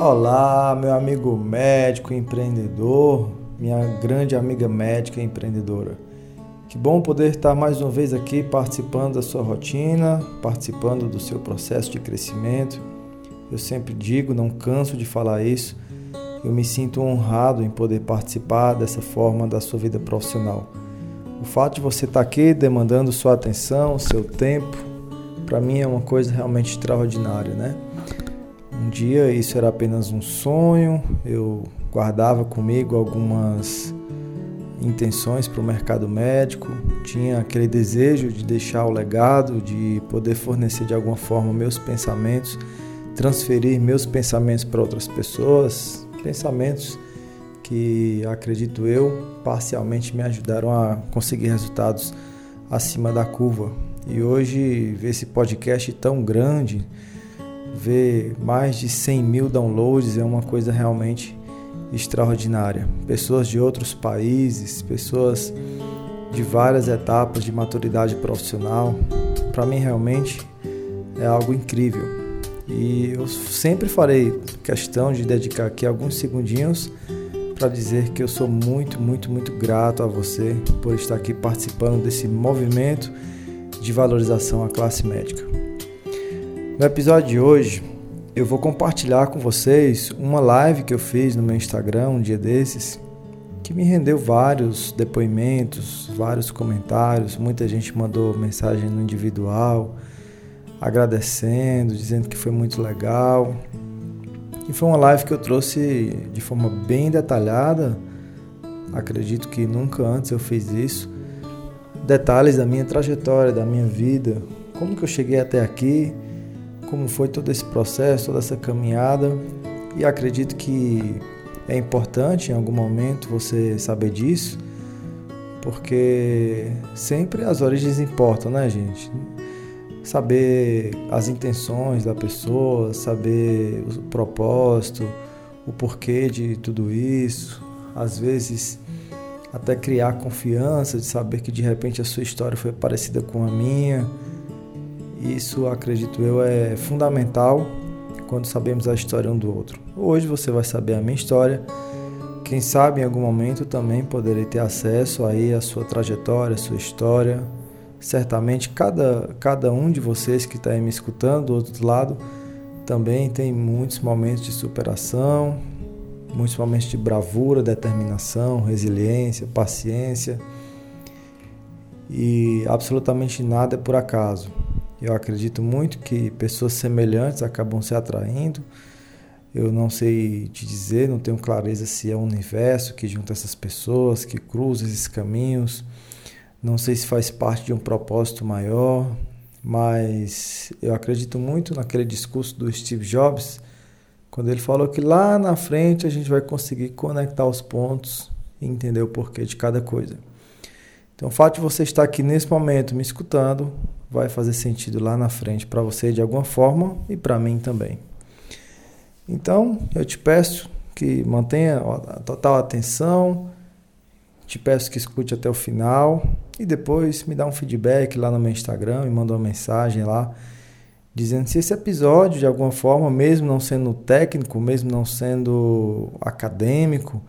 Olá, meu amigo médico empreendedor, minha grande amiga médica empreendedora. Que bom poder estar mais uma vez aqui participando da sua rotina, participando do seu processo de crescimento. Eu sempre digo, não canso de falar isso, eu me sinto honrado em poder participar dessa forma da sua vida profissional. O fato de você estar aqui demandando sua atenção, seu tempo, para mim é uma coisa realmente extraordinária, né? Um dia isso era apenas um sonho, eu guardava comigo algumas intenções para o mercado médico, tinha aquele desejo de deixar o legado, de poder fornecer de alguma forma meus pensamentos, transferir meus pensamentos para outras pessoas, pensamentos que acredito eu parcialmente me ajudaram a conseguir resultados acima da curva. E hoje ver esse podcast tão grande, ver mais de 100 mil downloads é uma coisa realmente extraordinária. Pessoas de outros países, pessoas de várias etapas de maturidade profissional, para mim realmente é algo incrível. E eu sempre farei questão de dedicar aqui alguns segundinhos para dizer que eu sou muito, muito, muito grato a você por estar aqui participando desse movimento de valorização à classe médica. No episódio de hoje, eu vou compartilhar com vocês uma live que eu fiz no meu Instagram um dia desses, que me rendeu vários depoimentos, vários comentários, muita gente mandou mensagem no individual, agradecendo, dizendo que foi muito legal. E foi uma live que eu trouxe de forma bem detalhada, acredito que nunca antes eu fiz isso, detalhes da minha trajetória, da minha vida, como que eu cheguei até aqui, como foi todo esse processo, toda essa caminhada. E acredito que é importante em algum momento você saber disso, porque sempre as origens importam, né, gente? Saber as intenções da pessoa, saber o propósito, o porquê de tudo isso, às vezes até criar confiança de saber que de repente a sua história foi parecida com a minha isso, acredito eu, é fundamental quando sabemos a história um do outro. Hoje você vai saber a minha história. Quem sabe em algum momento também poderei ter acesso aí à sua trajetória, à sua história. Certamente cada, cada um de vocês que está aí me escutando do outro lado também tem muitos momentos de superação, muitos momentos de bravura, determinação, resiliência, paciência. E absolutamente nada é por acaso. Eu acredito muito que pessoas semelhantes acabam se atraindo. Eu não sei te dizer, não tenho clareza se é o universo que junta essas pessoas, que cruza esses caminhos. Não sei se faz parte de um propósito maior, mas eu acredito muito naquele discurso do Steve Jobs, quando ele falou que lá na frente a gente vai conseguir conectar os pontos e entender o porquê de cada coisa. Então, o fato de você estar aqui nesse momento me escutando vai fazer sentido lá na frente para você de alguma forma e para mim também. Então, eu te peço que mantenha a total atenção, te peço que escute até o final e depois me dá um feedback lá no meu Instagram, me manda uma mensagem lá dizendo se esse episódio de alguma forma, mesmo não sendo técnico, mesmo não sendo acadêmico,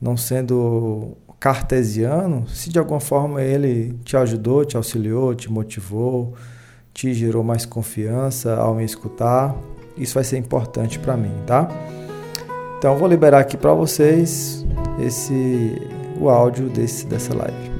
não sendo cartesiano, se de alguma forma ele te ajudou, te auxiliou, te motivou, te gerou mais confiança ao me escutar, isso vai ser importante para mim, tá? Então vou liberar aqui para vocês esse o áudio desse dessa live.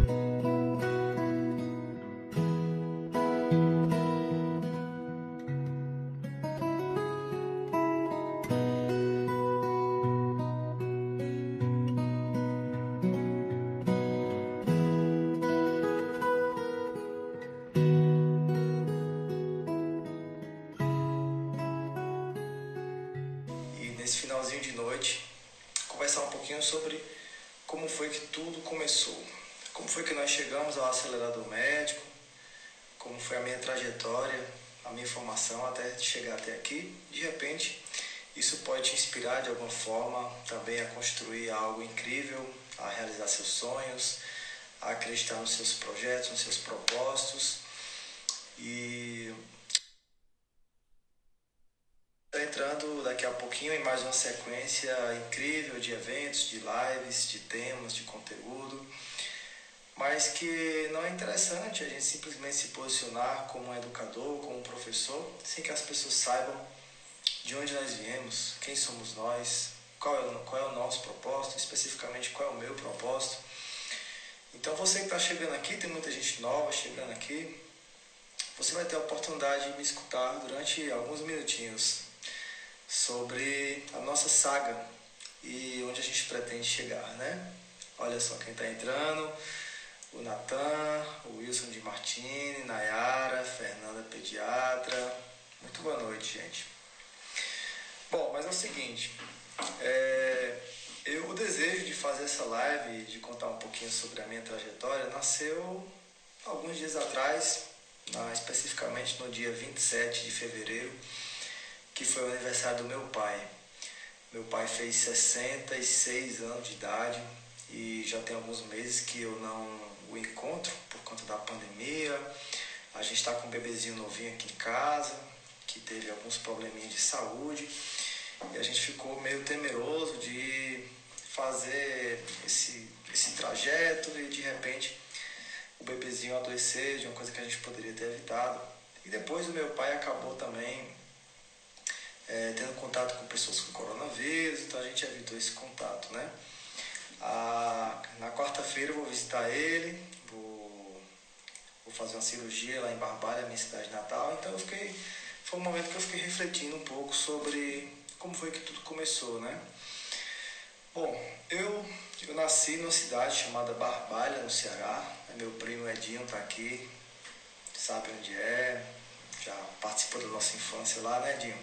A acreditar nos seus projetos, nos seus propósitos. E entrando daqui a pouquinho em mais uma sequência incrível de eventos, de lives, de temas, de conteúdo, mas que não é interessante a gente simplesmente se posicionar como um educador, como um professor, sem que as pessoas saibam de onde nós viemos, quem somos nós, qual é, qual é o nosso propósito, especificamente qual é o meu propósito. Então você que está chegando aqui, tem muita gente nova chegando aqui, você vai ter a oportunidade de me escutar durante alguns minutinhos sobre a nossa saga e onde a gente pretende chegar, né? Olha só quem está entrando, o Natan, o Wilson de Martini, Nayara, Fernanda Pediatra. Muito boa noite, gente. Bom, mas é o seguinte, é, eu, o desejo de fazer essa live, de contar um pouquinho sobre a minha trajetória, nasceu alguns dias atrás, especificamente no dia 27 de fevereiro, que foi o aniversário do meu pai. Meu pai fez 66 anos de idade e já tem alguns meses que eu não o encontro por conta da pandemia. A gente está com um bebezinho novinho aqui em casa, que teve alguns probleminhas de saúde e a gente ficou meio temeroso de fazer esse, esse trajeto e de repente o bebezinho adoecer de uma coisa que a gente poderia ter evitado. E depois o meu pai acabou também é, tendo contato com pessoas com coronavírus, então a gente evitou esse contato, né? Ah, na quarta-feira eu vou visitar ele, vou, vou fazer uma cirurgia lá em Barbalha, minha cidade natal, então eu fiquei, foi um momento que eu fiquei refletindo um pouco sobre como foi que tudo começou, né? Bom, eu, eu nasci numa cidade chamada Barbalha, no Ceará, meu primo Edinho está aqui, sabe onde é, já participou da nossa infância lá, né, Edinho?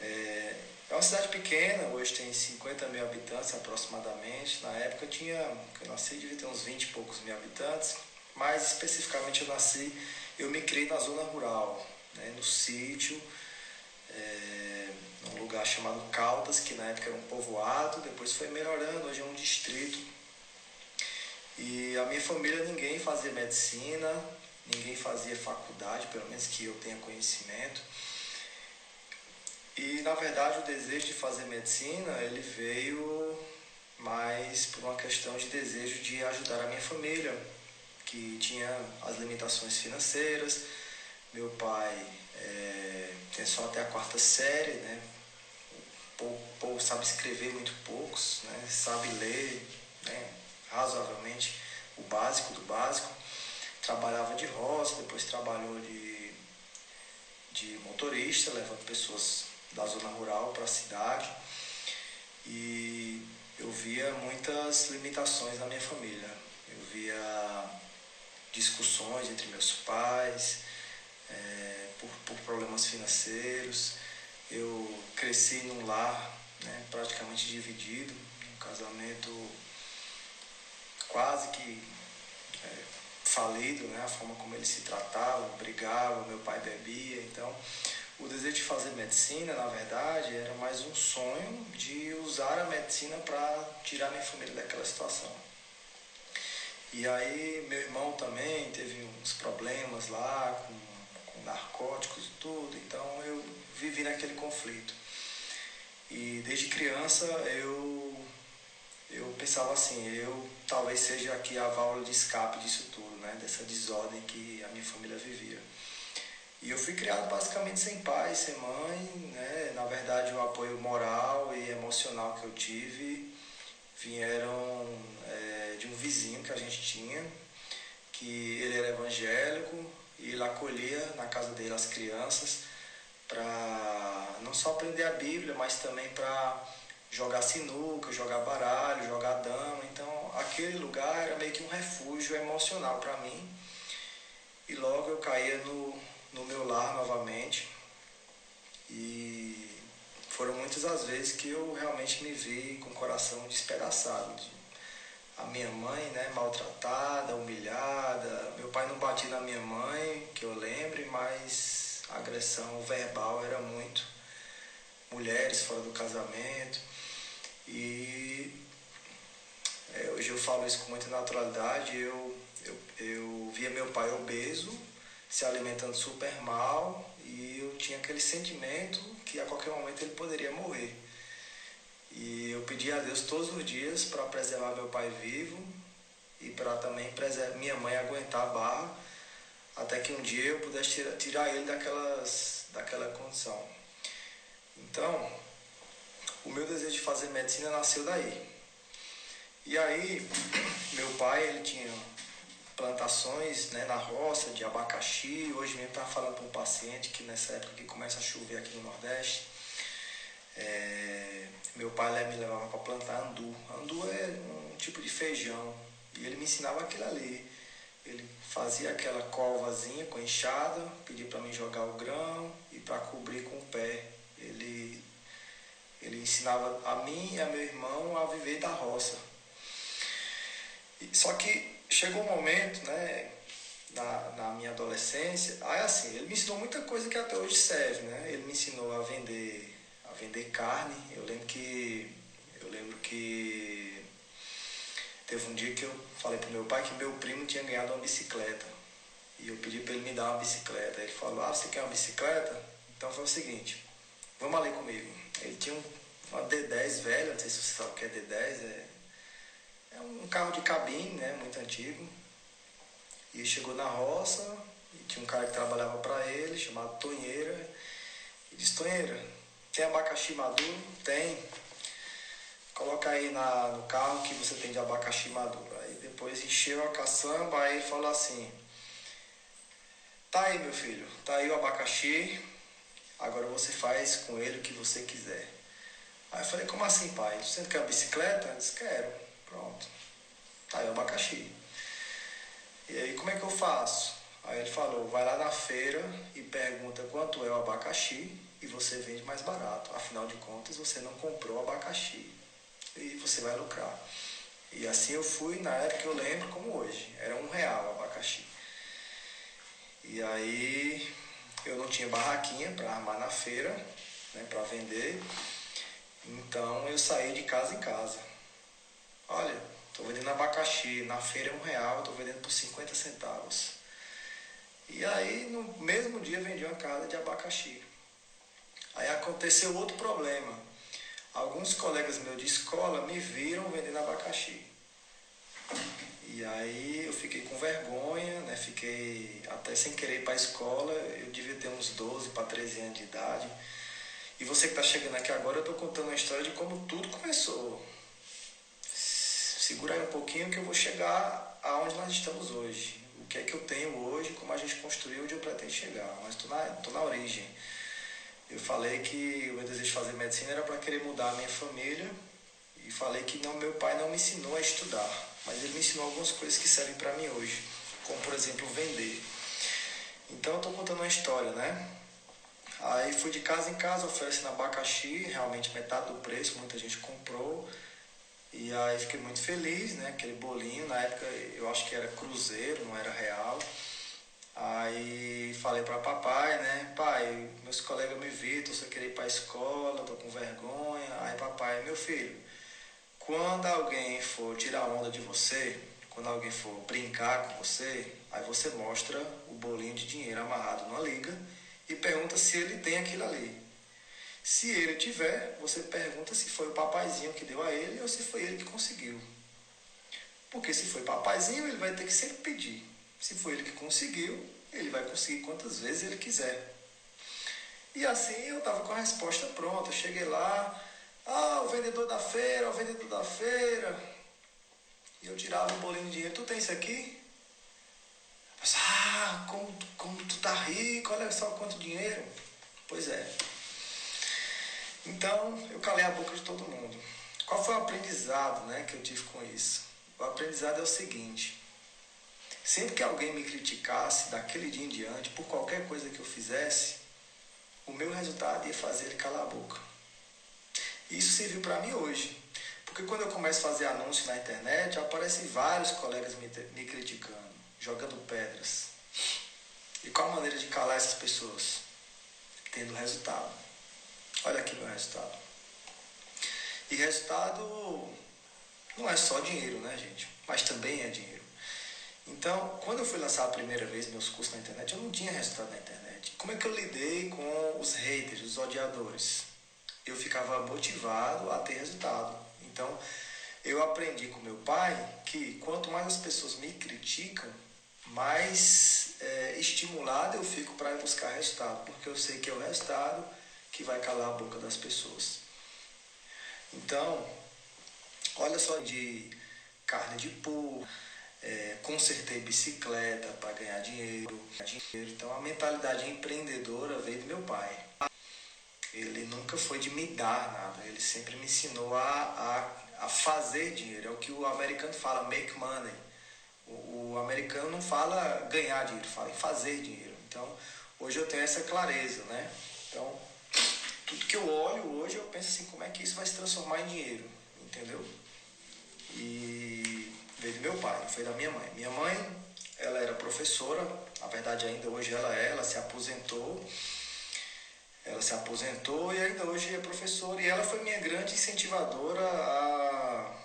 É, é uma cidade pequena, hoje tem 50 mil habitantes aproximadamente. Na época tinha, eu nasci, devia ter uns 20 e poucos mil habitantes, mas especificamente eu nasci, eu me criei na zona rural, né, no sítio, é, num lugar chamado Caldas, que na época era um povoado, depois foi melhorando, hoje é um distrito. E a minha família ninguém fazia medicina, ninguém fazia faculdade, pelo menos que eu tenha conhecimento. E na verdade o desejo de fazer medicina, ele veio mais por uma questão de desejo de ajudar a minha família, que tinha as limitações financeiras. Meu pai é, tem só até a quarta série, né? Pouco, sabe escrever muito poucos, né? Sabe ler, né? Razoavelmente o básico do básico. Trabalhava de roça, depois trabalhou de, de motorista, levando pessoas da zona rural para a cidade e eu via muitas limitações na minha família. Eu via discussões entre meus pais é, por, por, problemas financeiros. Eu cresci num lar né, praticamente dividido, um casamento quase que é, falido, né, a forma como eles se tratavam, brigavam, meu pai bebia, então o desejo de fazer medicina, na verdade, era mais um sonho de usar a medicina para tirar minha família daquela situação. E aí meu irmão também teve uns problemas lá com, com narcóticos e tudo, então eu vivi naquele conflito. E desde criança eu eu pensava assim, eu talvez seja aqui a válvula de escape disso tudo, né? Dessa desordem que a minha família vivia. E eu fui criado basicamente sem pai, sem mãe, né? Na verdade, o apoio moral e emocional que eu tive vieram é, de um vizinho que a gente tinha, que ele era evangélico e ele acolhia na casa dele as crianças para não só aprender a Bíblia, mas também para jogar sinuca, jogar baralho, jogar dama. Então, aquele lugar era meio que um refúgio emocional para mim. E logo eu caía no no meu lar novamente. E foram muitas as vezes que eu realmente me vi com o coração despedaçado. De, a minha mãe, né, maltratada, humilhada. Meu pai não batia na minha mãe, que eu lembre, mas a agressão verbal era muito. Mulheres fora do casamento. E é, hoje eu falo isso com muita naturalidade. Eu, eu, eu via meu pai obeso, se alimentando super mal e eu tinha aquele sentimento que a qualquer momento ele poderia morrer. E eu pedi a Deus todos os dias para preservar meu pai vivo e para também preservar minha mãe aguentar a barra até que um dia eu pudesse tirar, ele daquelas, daquela condição. Então, o meu desejo de fazer medicina nasceu daí. E aí, meu pai, ele tinha plantações né, na roça de abacaxi. Hoje mesmo estava falando para um paciente que nessa época que começa a chover aqui no Nordeste, é, meu pai me levava para plantar andu. Andu é um tipo de feijão e ele me ensinava aquilo ali. Ele fazia aquela covazinha com enxada, pedia para mim jogar o grão e para cobrir com o pé. Ele, ele ensinava a mim e a meu irmão a viver da roça. Só que chegou um momento, né, na, na minha adolescência, aí assim, ele me ensinou muita coisa que até hoje serve, né? Ele me ensinou a vender, a vender carne. Eu lembro que eu lembro que teve um dia que eu falei pro meu pai que meu primo tinha ganhado uma bicicleta. E eu pedi para ele me dar uma bicicleta. Ele falou: "Ah, você quer uma bicicleta? Então foi o seguinte, vamos ali comigo". Ele tinha uma D10 velha, não sei se você sabe o que é D10, é é um carro de cabine, né, muito antigo. E chegou na roça e tinha um cara que trabalhava para ele, chamado Tonheira. E disse, Tonheira, tem abacaxi maduro? Tem. Coloca aí na, no carro que você tem de abacaxi maduro. Aí depois encheu a caçamba, ele falou assim, tá aí meu filho, tá aí o abacaxi, agora você faz com ele o que você quiser. Aí eu falei, como assim pai? Você quer a bicicleta? Eu disse, quero. Pronto. Tá aí o abacaxi. E aí como é que eu faço? Aí ele falou, vai lá na feira e pergunta quanto é o abacaxi e você vende mais barato. Afinal de contas, você não comprou abacaxi e você vai lucrar. E assim eu fui, na época eu lembro como hoje, era um real o abacaxi. E aí eu não tinha barraquinha para armar na feira, né, para vender. Então eu saí de casa em casa. Olha, estou vendendo abacaxi, na feira é um real, estou vendendo por 50 centavos. E aí, no mesmo dia, vendi uma casa de abacaxi. Aí aconteceu outro problema. Alguns colegas meus de escola me viram vendendo abacaxi. E aí eu fiquei com vergonha, né? Fiquei até sem querer ir para a escola. Eu devia ter uns 12 para 13 anos de idade. E você que está chegando aqui agora, eu estou contando a história de como tudo começou segura aí um pouquinho que eu vou chegar aonde nós estamos hoje. O que é que eu tenho hoje, como a gente construiu, onde eu pretendo chegar. Mas estou na, tô na origem. Eu falei que o meu desejo de fazer medicina era para querer mudar a minha família e falei que não, meu pai não me ensinou a estudar, mas ele me ensinou algumas coisas que servem para mim hoje, como por exemplo vender. Então eu estou contando uma história, né? Aí fui de casa em casa oferecendo abacaxi, realmente metade do preço, muita gente comprou. E aí fiquei muito feliz, né? Aquele bolinho, na época eu acho que era cruzeiro, não era real. Aí falei para papai, né? Pai, meus colegas me viram, tô sem querer ir para a escola, tô com vergonha. Aí papai, meu filho, quando alguém for tirar onda de você, quando alguém for brincar com você, aí você mostra o bolinho de dinheiro amarrado numa liga e pergunta se ele tem aquilo ali. Se ele tiver, você pergunta se foi o papaizinho que deu a ele ou se foi ele que conseguiu. Porque se foi papaizinho, ele vai ter que sempre pedir. Se foi ele que conseguiu, ele vai conseguir quantas vezes ele quiser. E assim eu estava com a resposta pronta. Cheguei lá, ah, o vendedor da feira, o vendedor da feira. E eu tirava um bolinho de dinheiro. Tu tem isso aqui? Mas, ah, como, como tu tá rico, olha só quanto dinheiro. Pois é, então, eu calei a boca de todo mundo. Qual foi o aprendizado né, que eu tive com isso? O aprendizado é o seguinte: sempre que alguém me criticasse daquele dia em diante, por qualquer coisa que eu fizesse, o meu resultado ia fazer ele calar a boca. E isso serviu para mim hoje. Porque quando eu começo a fazer anúncio na internet, aparecem vários colegas me, me criticando, jogando pedras. E qual a maneira de calar essas pessoas? Tendo resultado. Olha aqui meu resultado. E resultado não é só dinheiro, né, gente? Mas também é dinheiro. Então, quando eu fui lançar a primeira vez meus cursos na internet, eu não tinha resultado na internet. Como é que eu lidei com os haters, os odiadores? Eu ficava motivado a ter resultado. Então, eu aprendi com meu pai que quanto mais as pessoas me criticam, mais é, estimulado eu fico para buscar resultado, porque eu sei que é o resultado que vai calar a boca das pessoas. Então, olha só de carne de porco, é, consertei bicicleta para ganhar dinheiro. Então a mentalidade empreendedora veio do meu pai. Ele nunca foi de me dar nada, ele sempre me ensinou a, a, a fazer dinheiro. É o que o americano fala, make money. O, o americano não fala ganhar dinheiro, fala em fazer dinheiro. Então hoje eu tenho essa clareza, né? Então tudo que eu olho hoje eu penso assim, como é que isso vai se transformar em dinheiro, entendeu? E veio do meu pai, não foi da minha mãe. Minha mãe, ela era professora, na verdade ainda hoje ela é, ela se aposentou. Ela se aposentou e ainda hoje é professora e ela foi minha grande incentivadora a,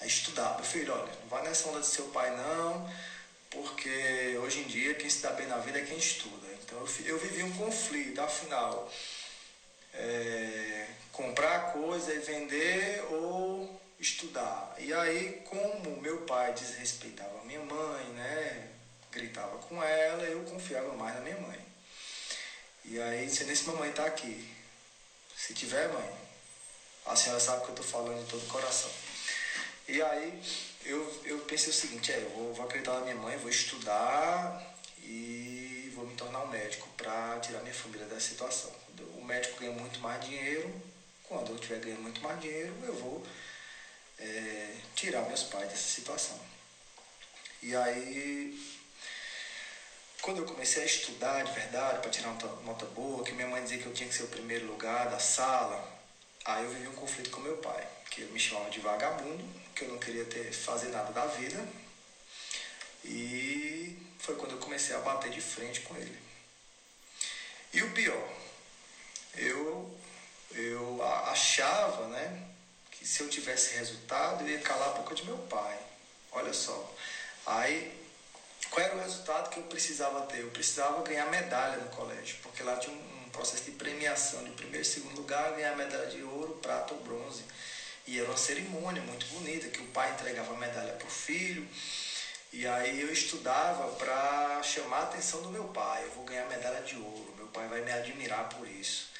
a estudar. Meu filho, olha, não vai nessa onda de seu pai não, porque hoje em dia quem se dá bem na vida é quem estuda. Então eu, eu vivi um conflito, afinal, é, comprar coisa e vender ou estudar. E aí, como meu pai desrespeitava minha mãe, né, gritava com ela, eu confiava mais na minha mãe. E aí, se nesse mamãe tá aqui, se tiver mãe, a senhora sabe que eu tô falando de todo o coração. E aí, eu, eu pensei o seguinte, é, eu vou, vou acreditar na minha mãe, vou estudar e vou me tornar um médico para tirar minha família dessa situação. O médico ganha muito mais dinheiro, quando eu estiver ganhando muito mais dinheiro, eu vou é, tirar meus pais dessa situação. E aí, quando eu comecei a estudar de verdade, para tirar uma nota boa, que minha mãe dizia que eu tinha que ser o primeiro lugar da sala, aí eu vivi um conflito com meu pai, que me chamava de vagabundo, que eu não queria ter, fazer nada da vida. E foi quando eu comecei a bater de frente com ele. E o pior, eu, eu achava, né, que se eu tivesse resultado, eu ia calar a boca de meu pai. Olha só. Aí, qual era o resultado que eu precisava ter? Eu precisava ganhar medalha no colégio, porque lá tinha um, um processo de premiação de primeiro e segundo lugar, ganhar medalha de ouro, prata ou bronze. E era uma cerimônia muito bonita, que o pai entregava a medalha para o filho. E aí eu estudava para chamar a atenção do meu pai. Eu vou ganhar medalha de ouro, meu pai vai me admirar por isso.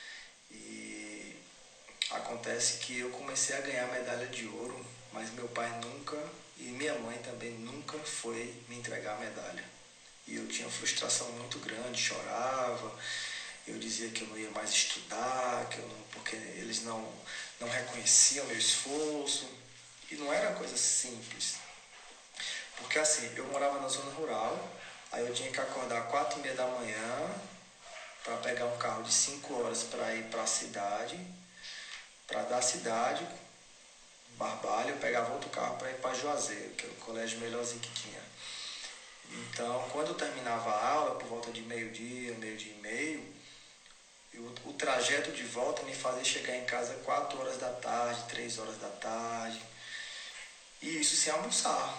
Acontece que eu comecei a ganhar medalha de ouro, mas meu pai nunca e minha mãe também nunca foi me entregar a medalha. E eu tinha frustração muito grande, chorava, eu dizia que eu não ia mais estudar, que eu não, porque eles não, não reconheciam meu esforço. E não era coisa simples. Porque assim, eu morava na zona rural, aí eu tinha que acordar quatro e meia da manhã para pegar um carro de cinco horas para ir para a cidade para da cidade, Barbalho, eu pegava outro carro para ir para Juazeiro, que era o colégio melhorzinho que tinha. Então, quando eu terminava a aula, por volta de meio-dia, meio-dia e meio, eu, o trajeto de volta me fazia chegar em casa 4 horas da tarde, 3 horas da tarde. E isso sem almoçar.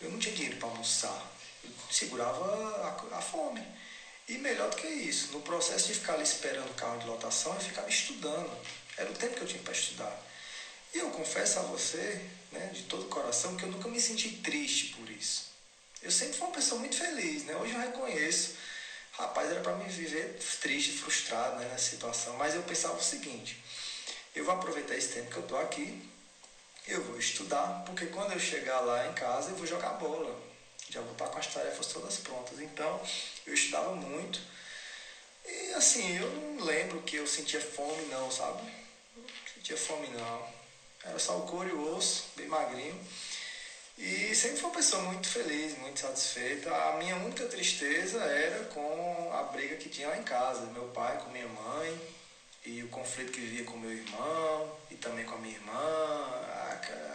Eu não tinha dinheiro para almoçar. Eu segurava a, a fome. E melhor do que isso, no processo de ficar ali esperando o carro de lotação, eu ficava estudando. Era o tempo que eu tinha para estudar. E eu confesso a você, né, de todo o coração, que eu nunca me senti triste por isso. Eu sempre fui uma pessoa muito feliz, né? Hoje eu reconheço. Rapaz, era para mim viver triste, frustrado né, nessa situação. Mas eu pensava o seguinte: eu vou aproveitar esse tempo que eu estou aqui, eu vou estudar, porque quando eu chegar lá em casa eu vou jogar bola. Já vou estar com as tarefas todas prontas. Então, eu estudava muito. E assim, eu não lembro que eu sentia fome, não, sabe? Tinha fome não. Era só o couro e o osso, bem magrinho. E sempre foi uma pessoa muito feliz, muito satisfeita. A minha única tristeza era com a briga que tinha lá em casa, meu pai com minha mãe, e o conflito que vivia com meu irmão e também com a minha irmã.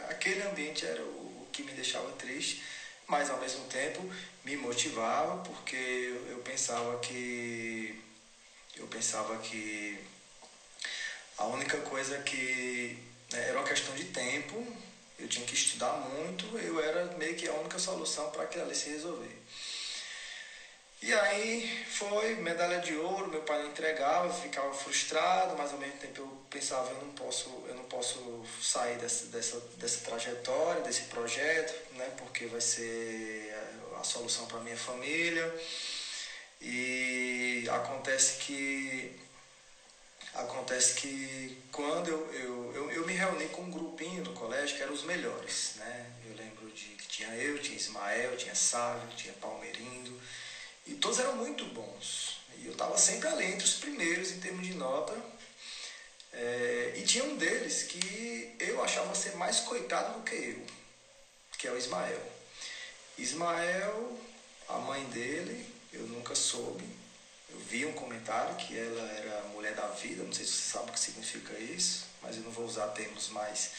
Aquele ambiente era o que me deixava triste, mas ao mesmo tempo me motivava porque eu pensava que eu pensava que a única coisa que né, era uma questão de tempo eu tinha que estudar muito, eu era meio que a única solução para aquilo ali se resolver. E aí foi medalha de ouro, meu pai não entregava, ficava frustrado, mas ao mesmo tempo eu pensava eu não posso, eu não posso sair dessa, dessa, dessa trajetória, desse projeto, né, porque vai ser a solução para minha família. E acontece que acontece que quando eu, eu, eu, eu me reuni com um grupinho no colégio que eram os melhores, né? Eu lembro de que tinha eu, tinha Ismael, tinha Sávio, tinha Palmeirindo, e todos eram muito bons. E eu estava sempre ali entre os primeiros em termos de nota. É, e tinha um deles que eu achava ser mais coitado do que eu, que é o Ismael. Ismael, a mãe dele, eu nunca soube. Vi um comentário que ela era mulher da vida, não sei se você sabe o que significa isso, mas eu não vou usar termos mais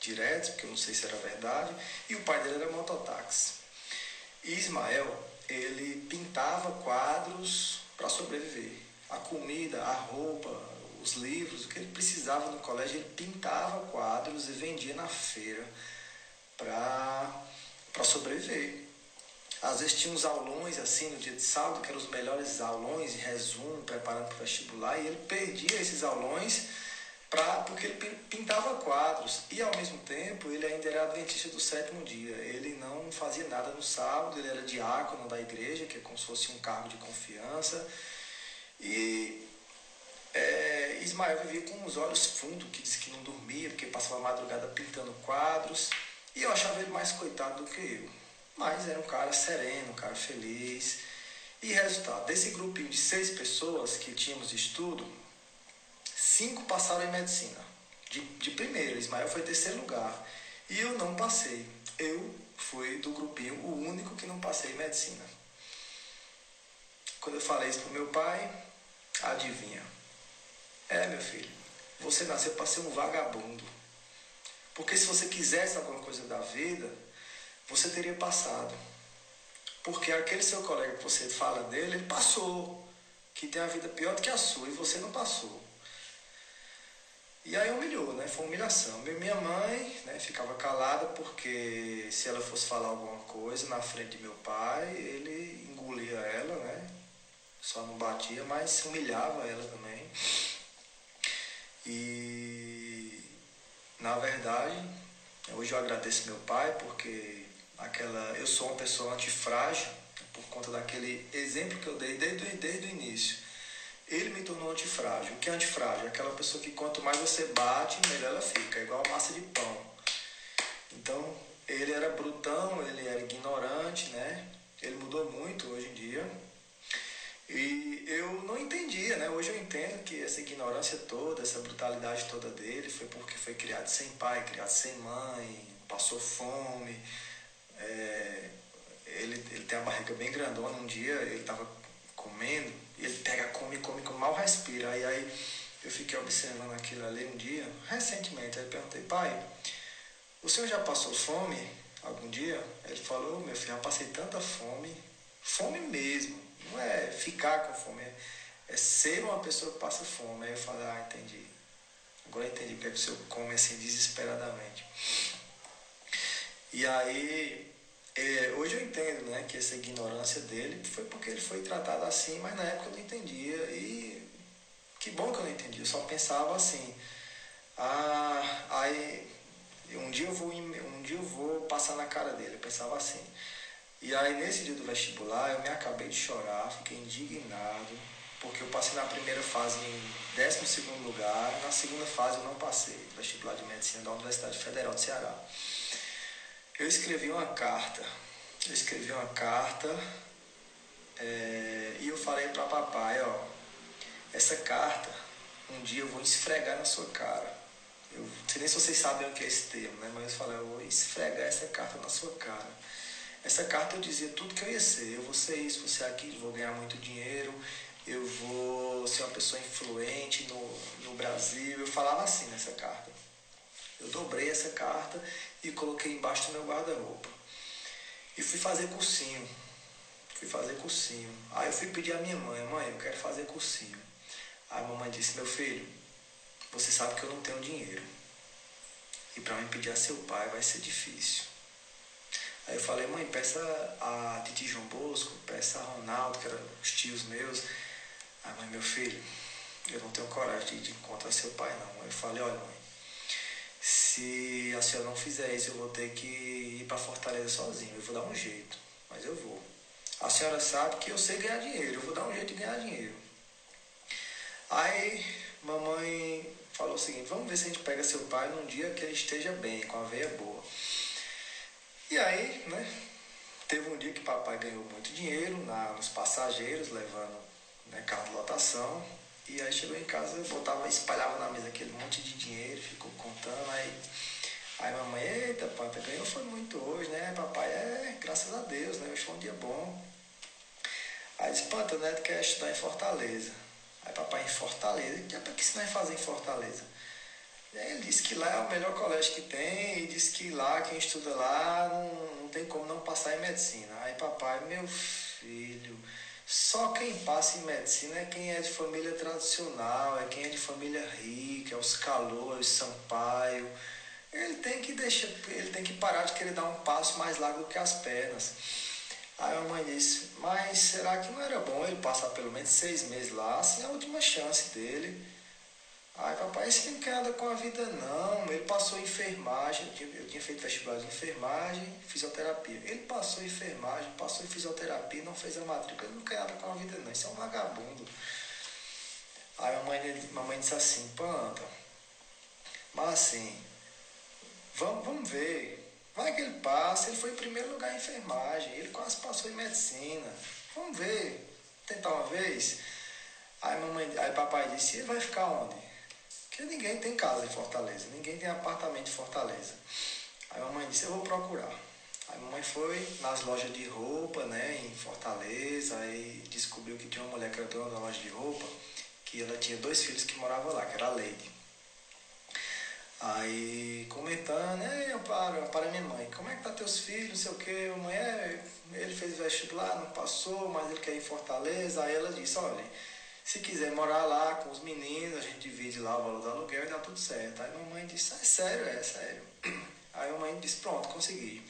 diretos, porque eu não sei se era verdade. E o pai dele era mototáxi. E Ismael ele pintava quadros para sobreviver. A comida, a roupa, os livros, o que ele precisava no colégio, ele pintava quadros e vendia na feira para sobreviver. Às vezes tinha uns aulões assim no dia de sábado, que eram os melhores aulões, resumo, preparando para o vestibular, e ele perdia esses aulões pra, porque ele pintava quadros e ao mesmo tempo ele ainda era adventista do sétimo dia. Ele não fazia nada no sábado, ele era diácono da igreja, que é como se fosse um cargo de confiança. E é, Ismael vivia com os olhos fundos, que disse que não dormia, porque passava a madrugada pintando quadros. E eu achava ele mais coitado do que eu. Mas era um cara sereno, um cara feliz. E resultado, desse grupinho de seis pessoas que tínhamos de estudo, Cinco passaram em medicina. De, de primeiro, Ismael foi terceiro lugar. E eu não passei. Eu fui do grupinho o único que não passei em medicina. Quando eu falei isso pro meu pai, adivinha? É, meu filho, você nasceu para ser um vagabundo. Porque se você quisesse alguma coisa da vida, você teria passado. Porque aquele seu colega que você fala dele, ele passou. Que tem a vida pior do que a sua e você não passou. E aí humilhou, né? Foi humilhação. Minha mãe né, ficava calada porque se ela fosse falar alguma coisa na frente de meu pai, ele engolia ela, né? Só não batia, mas humilhava ela também. E na verdade, hoje eu agradeço meu pai porque aquela eu sou uma pessoa antifrágil por conta daquele exemplo que eu dei desde, desde o início ele me tornou antifrágil. O que é antifrágil? Aquela pessoa que quanto mais você bate, melhor ela fica, igual massa de pão. Então, ele era brutão, ele era ignorante, né? Ele mudou muito hoje em dia. E eu não entendia, né? Hoje eu entendo que essa ignorância toda, essa brutalidade toda dele foi porque foi criado sem pai, criado sem mãe, passou fome. É, ele, ele tem a barriga bem grandona. Um dia ele estava comendo ele pega, come, come, come, mal respira. Aí, aí eu fiquei observando aquilo ali um dia, recentemente. Aí eu perguntei, pai, o senhor já passou fome algum dia? Ele falou, meu filho, já passei tanta fome, fome mesmo. Não é ficar com fome, é, é ser uma pessoa que passa fome. Aí eu falei, ah, entendi. Agora eu entendi porque é que o senhor come assim desesperadamente. E aí é, hoje eu entendo né, que essa ignorância dele foi porque ele foi tratado assim, mas na época eu não entendia. E que bom que eu não entendia, eu só pensava assim. Ah, aí um dia eu vou um dia eu vou passar na cara dele, eu pensava assim. E aí nesse dia do vestibular eu me acabei de chorar, fiquei indignado, porque eu passei na primeira fase em 12 segundo lugar, na segunda fase eu não passei, vestibular de medicina da Universidade Federal de Ceará. Eu escrevi uma carta. Eu escrevi uma carta é, e eu falei para papai, ó, essa carta um dia eu vou esfregar na sua cara. Eu não sei nem se vocês sabem o que é esse termo, né? Mas eu falei, eu vou esfregar essa carta na sua cara. Essa carta eu dizia tudo que eu ia ser. Eu vou ser isso, vou ser aquilo, vou ganhar muito dinheiro, eu vou ser uma pessoa influente no, no Brasil. Eu falava assim nessa carta. Eu dobrei essa carta e coloquei embaixo do meu guarda-roupa. E fui fazer cursinho. Fui fazer cursinho. Aí eu fui pedir à minha mãe, mãe, eu quero fazer cursinho. Aí a mamãe disse, meu filho, você sabe que eu não tenho dinheiro. E para mim pedir a seu pai vai ser difícil. Aí eu falei, mãe, peça a Titi João Bosco, peça a Ronaldo, que eram os tios meus. Aí mãe, meu filho, eu não tenho coragem de encontrar seu pai não. Aí eu falei, olha mãe, se a senhora não fizer isso, eu vou ter que ir para Fortaleza sozinho. Eu vou dar um jeito, mas eu vou. A senhora sabe que eu sei ganhar dinheiro, eu vou dar um jeito de ganhar dinheiro. Aí mamãe falou o seguinte, vamos ver se a gente pega seu pai num dia que ele esteja bem, com a veia boa. E aí, né, teve um dia que papai ganhou muito dinheiro na, nos passageiros, levando né, carro de lotação. E aí chegou em casa, botava, espalhava na mesa aquele monte de dinheiro, ficou contando, aí, aí mamãe, eita, papai, ganhou foi muito hoje, né? Papai, é, graças a Deus, né? Hoje foi um dia bom. Aí disse, Panta, né, tu quer estudar em Fortaleza. Aí papai em Fortaleza, e o que você vai fazer em Fortaleza? E aí ele disse que lá é o melhor colégio que tem, e disse que lá, quem estuda lá, não, não tem como não passar em medicina. Aí papai, meu filho, só quem passa em medicina é quem é de família tradicional, é quem é de família rica, é os calores, Sampaio. Ele tem que deixar, ele tem que parar de querer dar um passo mais largo que as pernas. Aí a mãe disse, mas será que não era bom ele passar pelo menos seis meses lá? Assim é a última chance dele. Aí papai, esse não quer nada com a vida não. Ele passou enfermagem, eu tinha, eu tinha feito vestibular de enfermagem, fisioterapia. Ele passou enfermagem, passou em fisioterapia, não fez a matrícula, ele não quer nada com a vida não, isso é um vagabundo. Aí a mãe, mamãe disse assim, planta, mas assim, vamos, vamos ver. Vai que ele passa, ele foi em primeiro lugar em enfermagem, ele quase passou em medicina. Vamos ver, tentar uma vez. Aí, mamãe, aí papai disse, ele vai ficar onde? Porque ninguém tem casa em Fortaleza, ninguém tem apartamento em Fortaleza. Aí a mamãe disse, eu vou procurar. Aí a mamãe foi nas lojas de roupa, né, em Fortaleza, aí descobriu que tinha uma mulher que era dona da loja de roupa, que ela tinha dois filhos que moravam lá, que era a Lady. Aí comentando, eu paro, para minha mãe, como é que tá teus filhos, não sei o que, mãe, é, ele fez vestibular, não passou, mas ele quer ir em Fortaleza, aí ela disse, olha, se quiser morar lá com os meninos, a gente divide lá o valor do aluguel e dá tudo certo. Aí mamãe disse, é sério, é sério. Aí a mãe disse, pronto, consegui.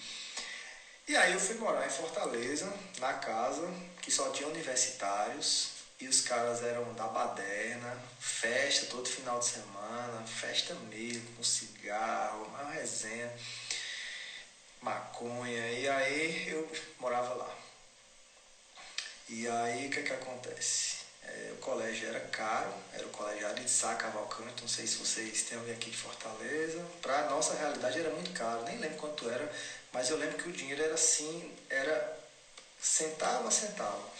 E aí eu fui morar em Fortaleza, na casa, que só tinha universitários, e os caras eram da baderna, festa todo final de semana, festa mesmo, com cigarro, uma resenha, maconha. E aí eu morava lá. E aí o que que acontece? É, o colégio era caro, era o colégio de Sá Cavalcante, não sei se vocês têm alguém aqui de Fortaleza. Para nossa realidade era muito caro, nem lembro quanto era, mas eu lembro que o dinheiro era assim, era centavo a centavo.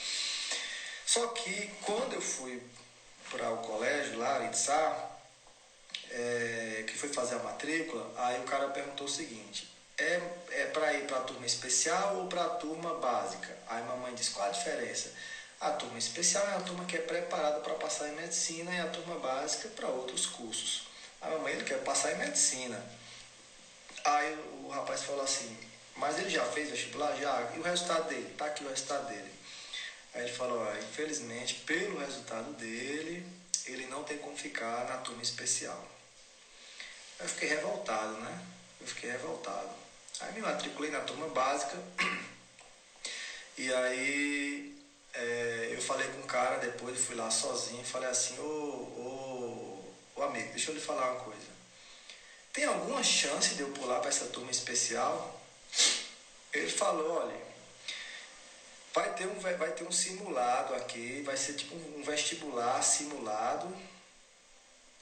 Só que quando eu fui para o colégio lá Sá, é, que foi fazer a matrícula, aí o cara perguntou o seguinte, é, é para ir para a turma especial ou para a turma básica? Aí a mamãe disse, qual a diferença? A turma especial é a turma que é preparada para passar em medicina e a turma básica para outros cursos. A mamãe ele quer passar em medicina. Aí o rapaz falou assim, mas ele já fez vestibular? Já. E o resultado dele? Tá aqui o resultado dele. Aí ele falou, ah, infelizmente, pelo resultado dele, ele não tem como ficar na turma especial. Eu fiquei revoltado, né? Eu fiquei revoltado. Aí me matriculei na turma básica. E aí é, eu falei com um cara depois, fui lá sozinho, falei assim, ô, ô, ô amigo, deixa eu lhe falar uma coisa. Tem alguma chance de eu pular para essa turma especial? Ele falou, olha, Vai ter, um, vai ter um simulado aqui, vai ser tipo um vestibular simulado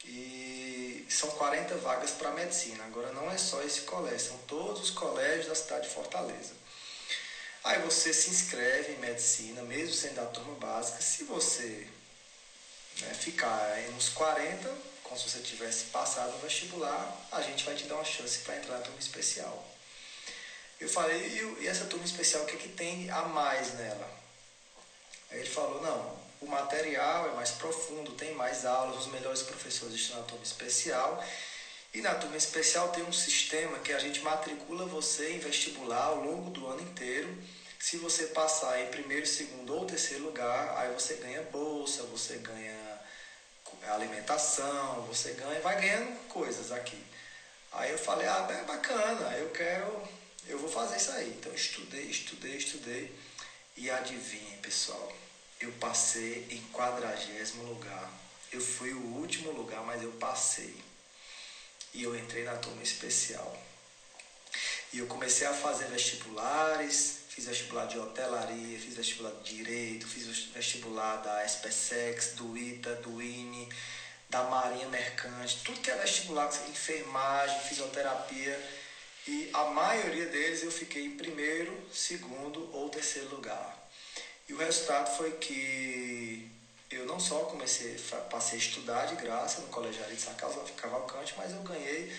e são 40 vagas para medicina. Agora não é só esse colégio, são todos os colégios da cidade de Fortaleza. Aí você se inscreve em medicina, mesmo sendo da turma básica. Se você né, ficar aí nos 40, como se você tivesse passado no vestibular, a gente vai te dar uma chance para entrar na turma especial. Eu falei, e, essa turma especial, o que, é que tem a mais nela? Aí ele falou, não, o material é mais profundo, tem mais aulas, os melhores professores estão na turma especial. E na turma especial tem um sistema que a gente matricula você em vestibular ao longo do ano inteiro. Se você passar em primeiro, segundo ou terceiro lugar, aí você ganha bolsa, você ganha alimentação, você ganha, vai ganhando coisas aqui. Aí eu falei, ah, é bacana, eu quero, eu vou fazer isso aí. Então estudei, estudei, estudei. E adivinhem, pessoal, eu passei em quadragésimo lugar. Eu fui o último lugar, mas eu passei. E eu entrei na turma especial. E eu comecei a fazer vestibulares, fiz vestibular de hotelaria, fiz vestibular de direito, fiz vestibular da SPSEX, do ITA, do INE, da Marinha Mercante, tudo que é vestibular, enfermagem, fisioterapia. E a maioria deles eu fiquei em primeiro, segundo ou terceiro lugar. E o resultado foi que eu não só comecei, passei a estudar de graça no Colégio de Cavalcante, mas eu ganhei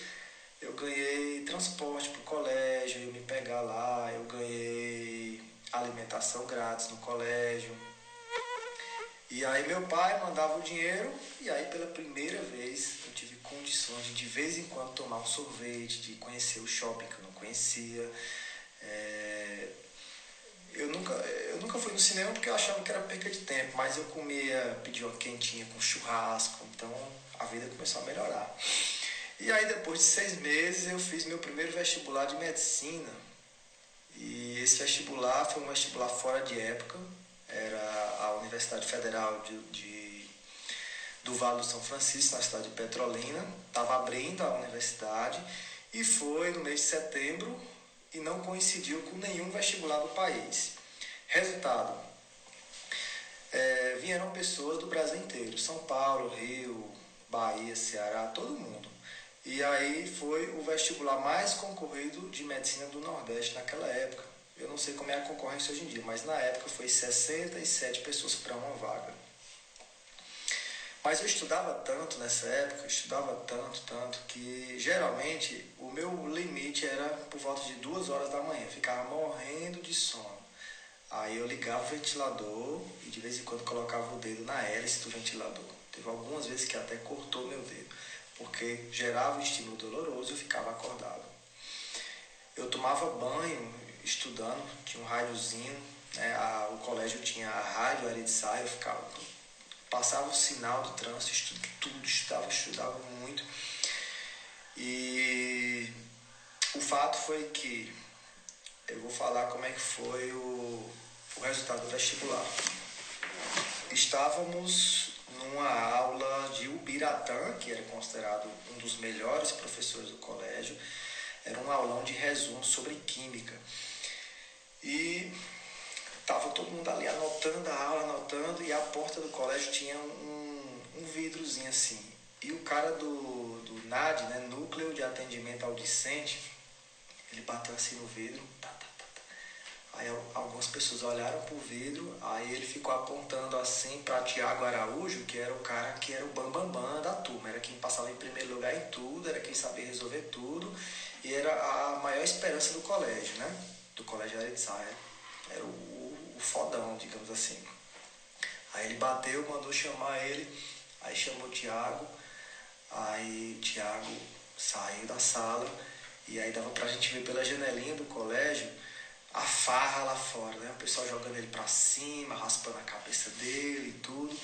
eu ganhei transporte para o colégio, eu me pegar lá, eu ganhei alimentação grátis no colégio. E aí meu pai mandava o dinheiro e aí pela primeira vez eu tive condições de de vez em quando tomar um sorvete, de conhecer o shopping que eu não conhecia. É... Eu, nunca, eu nunca fui no cinema porque eu achava que era perca de tempo, mas eu comia, pedia uma quentinha com churrasco, então a vida começou a melhorar. E aí depois de seis meses eu fiz meu primeiro vestibular de medicina. E esse vestibular foi um vestibular fora de época. Era a Universidade Federal de, de do Vale do São Francisco, na cidade de Petrolina. Estava abrindo a universidade e foi no mês de setembro e não coincidiu com nenhum vestibular do país. Resultado, é, vieram pessoas do Brasil inteiro, São Paulo, Rio, Bahia, Ceará, todo mundo. E aí foi o vestibular mais concorrido de medicina do Nordeste naquela época. Eu não sei como é a concorrência hoje em dia, mas na época foi 67 pessoas para uma vaga. Mas eu estudava tanto nessa época, estudava tanto, tanto, que geralmente o meu limite era por volta de duas horas da manhã. Ficava morrendo de sono. Aí eu ligava o ventilador e de vez em quando colocava o dedo na hélice do ventilador. Teve algumas vezes que até cortou meu dedo porque gerava um estímulo doloroso e eu ficava acordado. Eu tomava banho estudando, tinha um rádiozinho, né? a, o colégio tinha a rádio Aridsaia, eu ficava, passava o sinal do trânsito, estudo, tudo, estudava, estudava muito. E o fato foi que eu vou falar como é que foi o, o resultado do vestibular. Estávamos numa aula de Ubiratã, que era considerado um dos melhores professores do colégio. Era um aulão de resumo sobre química. E estava todo mundo ali anotando a aula, anotando, e a porta do colégio tinha um, um vidrozinho assim. E o cara do, do NAD, né, Núcleo de Atendimento ao Discente, ele bateu assim no vidro, tá, tá, Aí algumas pessoas olharam pro vidro, aí ele ficou apontando assim para Tiago Araújo, que era o cara que era o bambambam bam, bam da turma, era quem passava em primeiro lugar em tudo, era quem sabia resolver tudo, e era a maior esperança do colégio, né? Do colégio Aretsaia. Era o, o fodão, digamos assim. Aí ele bateu, mandou chamar ele, aí chamou o Tiago, aí Tiago saiu da sala, e aí dava pra gente ver pela janelinha do colégio a farra lá fora, né? O pessoal jogando ele pra cima, raspando a cabeça dele e tudo.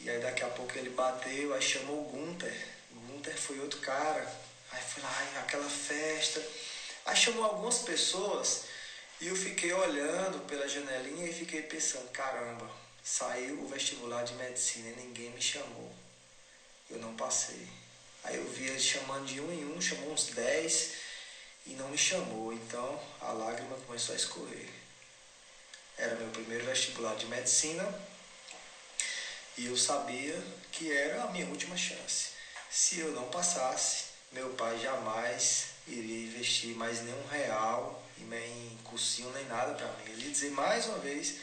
E aí daqui a pouco ele bateu, aí chamou o Gunter. O Gunter foi outro cara. Aí foi lá, aquela festa. Aí chamou algumas pessoas e eu fiquei olhando pela janelinha e fiquei pensando, caramba, saiu o vestibular de medicina e ninguém me chamou. Eu não passei. Aí eu vi ele chamando de um em um, chamou uns dez e não me chamou, então a lágrima começou a escorrer. Era meu primeiro vestibular de medicina e eu sabia que era a minha última chance. Se eu não passasse, meu pai jamais iria investir mais nenhum real, nem cursinho, nem nada para mim. Ele dizer mais uma vez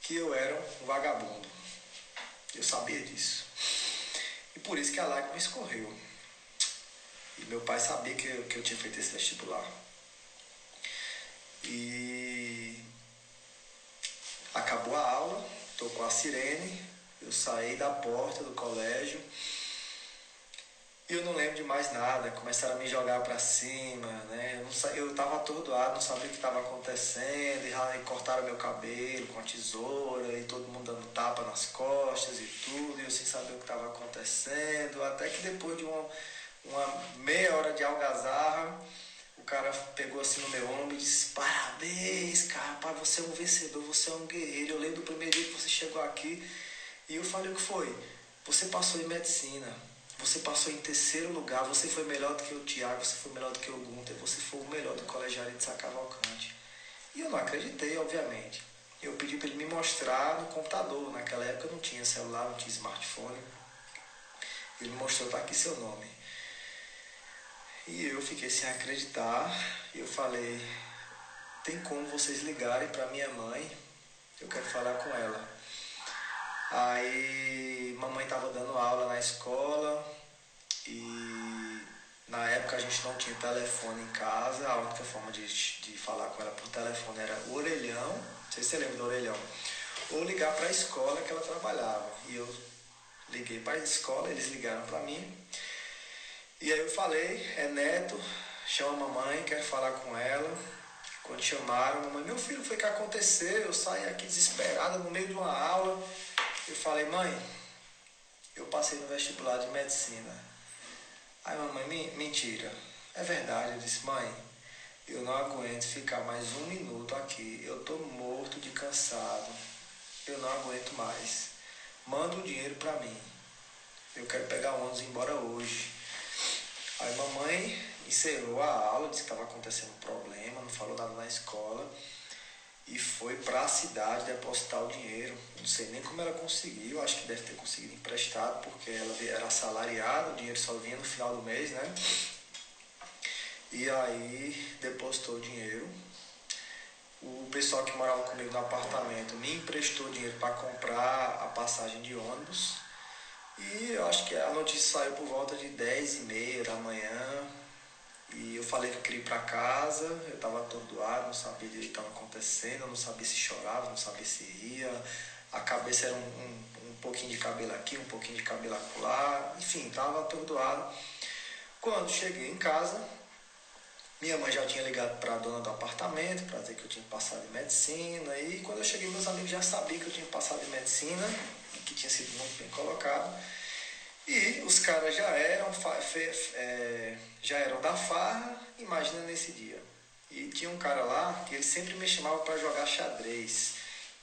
que eu era um vagabundo. Eu sabia disso. E por isso que a lágrima escorreu. E meu pai sabia que eu, que eu tinha feito esse vestibular. E acabou a aula, tocou a sirene, eu saí da porta do colégio eu não lembro de mais nada. Começaram a me jogar para cima, né? Eu, não, eu tava atordoado, não sabia o que estava acontecendo, e, e cortaram meu cabelo com a tesoura, e todo mundo dando tapa nas costas e tudo, e eu sem saber o que estava acontecendo, até que depois de uma uma meia hora de algazarra. O cara pegou assim no meu ombro e disse: Parabéns, cara, pai, você é um vencedor, você é um guerreiro. Eu lembro do primeiro dia que você chegou aqui. E eu falei: O que foi? Você passou em medicina. Você passou em terceiro lugar. Você foi melhor do que o Tiago, você foi melhor do que o Gunter, você foi o melhor do colegial de Sacavalcante. E eu não acreditei, obviamente. Eu pedi para ele me mostrar no computador. Naquela época não tinha celular, não tinha smartphone. Ele me mostrou, tá aqui seu nome. E eu fiquei sem acreditar. E eu falei, tem como vocês ligarem para minha mãe? Eu quero falar com ela. Aí mamãe estava dando aula na escola e na época a gente não tinha telefone em casa, a única forma de, de falar com ela por telefone era orelhão, não sei se você lembra do orelhão, ou ligar para a escola que ela trabalhava. E eu liguei para a escola, eles ligaram para mim. E aí eu falei, é neto, chama a mamãe, quero falar com ela. Quando chamaram, mamãe, meu filho, foi que aconteceu, eu saí aqui desesperada no meio de uma aula. Eu falei, mãe, eu passei no vestibular de medicina. Aí mamãe, mentira. É verdade. Eu disse, mãe, eu não aguento ficar mais um minuto aqui. Eu tô morto de cansado. Eu não aguento mais. Manda o dinheiro para mim. Eu quero pegar ônibus e ir embora hoje. Aí mamãe encerrou a aula, disse que estava acontecendo um problema, não falou nada na escola e foi para a cidade depositar o dinheiro. Não sei nem como ela conseguiu, acho que deve ter conseguido emprestado, porque ela era assalariada, o dinheiro só vinha no final do mês, né? E aí depositou o dinheiro. O pessoal que morava comigo no apartamento me emprestou dinheiro para comprar a passagem de ônibus. E eu acho que a notícia saiu por volta de 10 e meia da manhã, e eu falei que eu queria ir para casa, eu estava atordoado, não sabia o que estava acontecendo, não sabia se chorava, não sabia se ria. A cabeça era um, um, um pouquinho de cabelo aqui, um pouquinho de cabelo acolá, enfim, estava atordoado. Quando cheguei em casa, minha mãe já tinha ligado para a dona do apartamento para dizer que eu tinha passado em medicina. E quando eu cheguei, meus amigos já sabiam que eu tinha passado em medicina, que tinha sido muito bem colocado. E os caras já eram, é, já eram da farra, imagina nesse dia. E tinha um cara lá que ele sempre me chamava para jogar xadrez.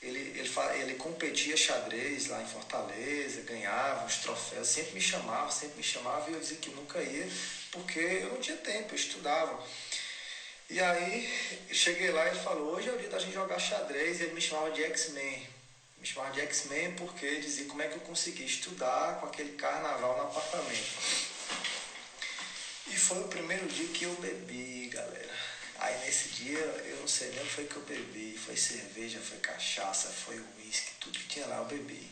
Ele, ele, ele competia xadrez lá em Fortaleza, ganhava os troféus, sempre me chamava, sempre me chamava e eu dizia que nunca ia, porque eu não tinha tempo, eu estudava. E aí cheguei lá e ele falou, hoje é o dia da gente jogar xadrez, e ele me chamava de X-Men me chamava de X-Men porque dizia como é que eu consegui estudar com aquele carnaval no apartamento. E foi o primeiro dia que eu bebi, galera. Aí nesse dia eu não sei nem o que foi que eu bebi. Foi cerveja, foi cachaça, foi uísque, tudo que tinha lá eu bebi.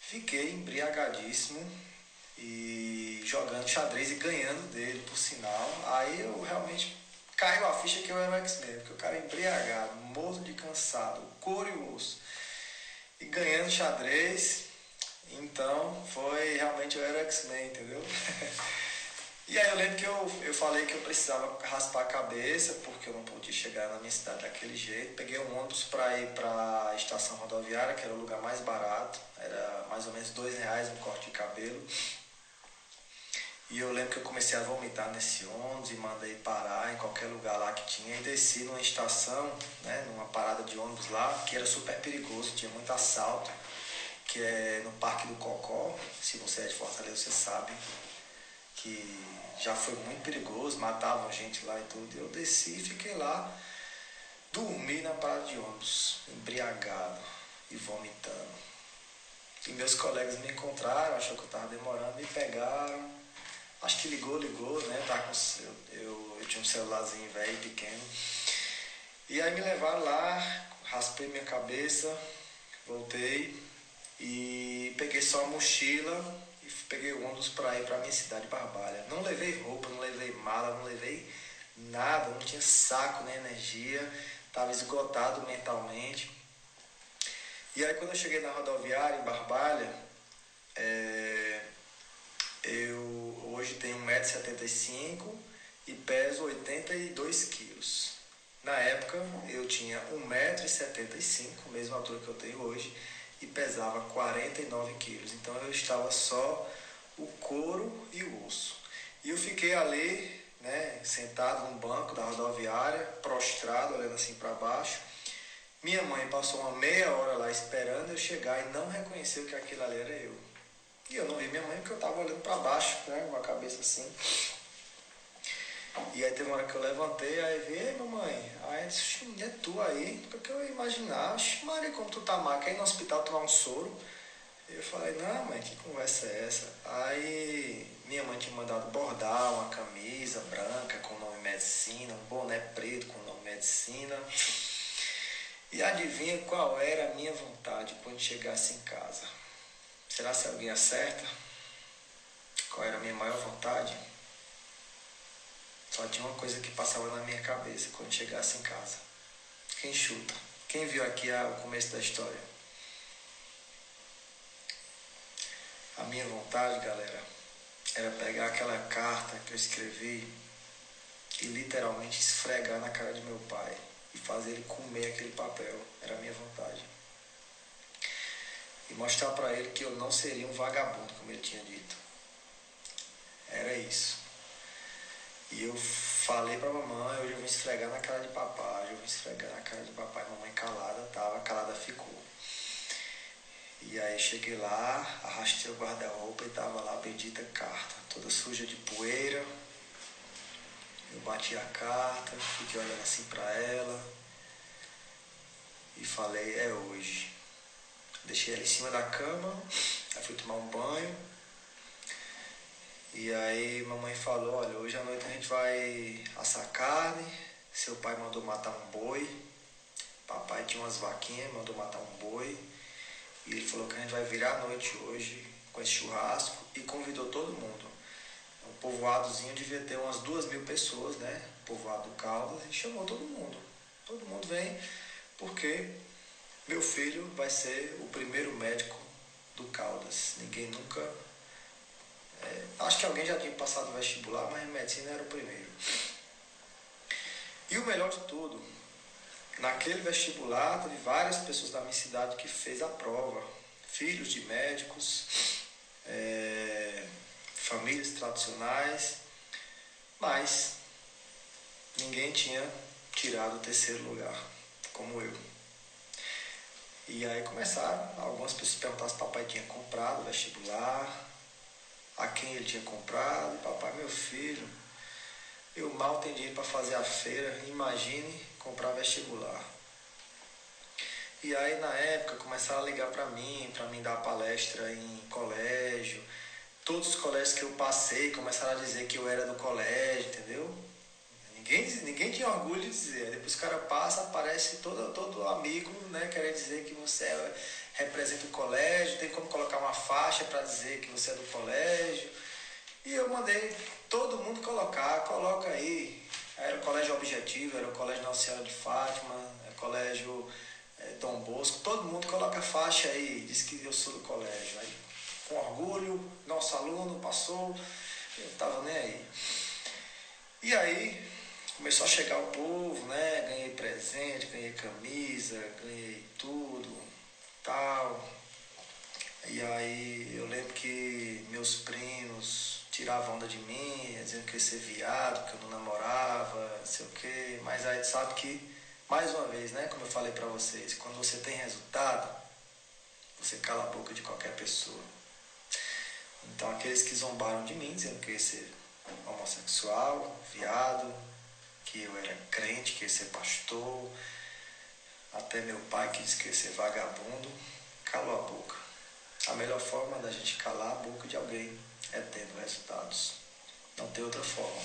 Fiquei embriagadíssimo e jogando xadrez e ganhando dele, por sinal. Aí eu realmente caiu a ficha que eu era o X-Men, porque o cara embriagado, morto de cansado, couro e osso e ganhando xadrez. Então foi realmente eu era X-Men, entendeu? e aí eu lembro que eu, eu falei que eu precisava raspar a cabeça, porque eu não podia chegar na minha cidade daquele jeito. Peguei um ônibus para ir para a estação rodoviária, que era o lugar mais barato, era mais ou menos dois reais um corte de cabelo. E eu lembro que eu comecei a vomitar nesse ônibus e mandei parar em qualquer lugar lá que tinha. E desci numa estação, né, numa parada de ônibus lá, que era super perigoso, tinha muito assalto, que é no Parque do Cocó. Se você é de Fortaleza, você sabe que já foi muito perigoso, matavam gente lá e tudo. Eu desci e fiquei lá, dormi na parada de ônibus, embriagado e vomitando. E meus colegas me encontraram, achou que eu estava demorando, me pegaram Acho que ligou, ligou, né? Tá com, eu, eu, eu tinha um celularzinho velho, pequeno. E aí me levaram lá, raspei minha cabeça, voltei e peguei só a mochila e peguei o ônibus para ir para minha cidade, Barbalha. Não levei roupa, não levei mala, não levei nada, não tinha saco nem energia, estava esgotado mentalmente. E aí quando eu cheguei na rodoviária em Barbalha, é, eu hoje tenho 1,75m e peso 82 quilos. Na época eu tinha 1,75m, mesma altura que eu tenho hoje, e pesava 49 quilos. Então eu estava só o couro e o osso. E eu fiquei ali, né, sentado num banco da rodoviária, prostrado, olhando assim para baixo. Minha mãe passou uma meia hora lá esperando eu chegar e não reconheceu que aquilo ali era eu. E eu não vi minha mãe porque eu estava olhando para baixo, né, com a cabeça assim. E aí teve uma hora que eu levantei, aí vi, ei mamãe, aí disse, é tu aí, o que eu ia imaginar? Maria, como tu tá quer ir no hospital tomar um soro? Eu falei, não mãe, que conversa é essa? Aí minha mãe tinha mandado bordar uma camisa branca com o nome medicina, um boné preto com o nome medicina. E adivinha qual era a minha vontade quando chegasse em casa? Será se alguém acerta? Qual era a minha maior vontade? Só tinha uma coisa que passava na minha cabeça quando chegasse em casa. Quem chuta? Quem viu aqui o começo da história? A minha vontade, galera, era pegar aquela carta que eu escrevi e literalmente esfregar na cara de meu pai e fazer ele comer aquele papel. Era a minha vontade. E mostrar para ele que eu não seria um vagabundo, como ele tinha dito. Era isso. E eu falei pra mamãe, hoje eu vou esfregar na cara de papai, hoje eu vou esfregar na cara de papai. Mamãe calada tava, calada ficou. E aí cheguei lá, arrastei o guarda-roupa e tava lá a bendita carta, toda suja de poeira. Eu bati a carta, fiquei olhando assim para ela e falei, é hoje. Deixei ela em cima da cama, aí fui tomar um banho e aí mamãe falou, olha, hoje à noite a gente vai assar carne, seu pai mandou matar um boi, papai tinha umas vaquinhas, mandou matar um boi, e ele falou que a gente vai virar a noite hoje com esse churrasco e convidou todo mundo. O povoadozinho devia ter umas duas mil pessoas, né? O povoado do Caldas, e chamou todo mundo. Todo mundo vem porque meu filho vai ser o primeiro médico do Caldas. Ninguém nunca é, acho que alguém já tinha passado vestibular, mas medicina era o primeiro. E o melhor de tudo, naquele vestibular teve várias pessoas da minha cidade que fez a prova, filhos de médicos, é, famílias tradicionais, mas ninguém tinha tirado o terceiro lugar, como eu. E aí começaram, algumas pessoas perguntaram se papai tinha comprado vestibular, a quem ele tinha comprado. Papai, meu filho, eu mal tenho dinheiro para fazer a feira, imagine comprar vestibular. E aí na época começaram a ligar para mim, para mim dar palestra em colégio. Todos os colégios que eu passei começaram a dizer que eu era do colégio, entendeu? Ninguém, ninguém tinha orgulho de dizer. Depois o cara passa, aparece todo, todo amigo, né, querendo dizer que você é representa o colégio, tem como colocar uma faixa para dizer que você é do colégio. E eu mandei todo mundo colocar, coloca aí. Era o colégio objetivo, era o colégio Nossa Senhora de Fátima, o colégio é, Dom Bosco, todo mundo coloca faixa aí, diz que eu sou do colégio. Aí, com orgulho, nosso aluno passou, eu estava nem aí. E aí começou a chegar o povo, né? Ganhei presente, ganhei camisa, ganhei tudo, tal. E aí eu lembro que meus primos tiravam onda de mim, dizendo que eu ia ser viado, que eu não namorava, não sei o quê. Mas aí sabe que, mais uma vez, né, como eu falei para vocês, quando você tem resultado, você cala a boca de qualquer pessoa. Então aqueles que zombaram de mim, dizendo que eu ia ser homossexual, viado, que eu era crente, que ia ser pastor, até meu pai que disse que ia ser vagabundo, calou a boca. A melhor forma da gente calar a boca de alguém é tendo resultados. Não tem outra forma.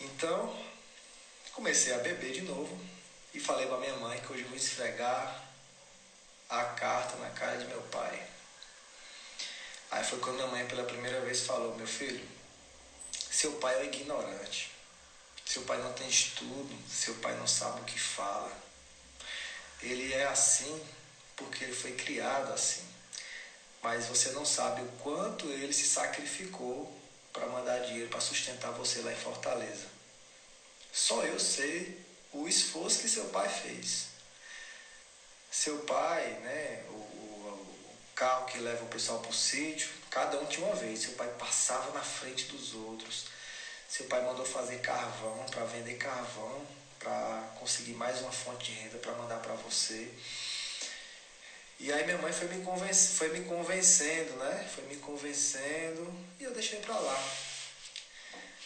Então, comecei a beber de novo e falei para minha mãe que hoje eu vou esfregar a carta na cara de meu pai. Aí foi quando minha mãe pela primeira vez falou: Meu filho, seu pai é ignorante. Seu pai não tem estudo, seu pai não sabe o que fala ele é assim porque ele foi criado assim. Mas você não sabe o quanto ele se sacrificou para mandar dinheiro para sustentar você lá em Fortaleza. Só eu sei o esforço que seu pai fez. Seu pai, né, o, o, o carro que leva o pessoal para o sítio, cada um tinha uma vez. Seu pai passava na frente dos outros. Seu pai mandou fazer carvão para vender carvão, para conseguir mais uma fonte de renda para mandar para você. E aí minha mãe foi me, convenc foi me convencendo, né? Foi me convencendo e eu deixei para lá.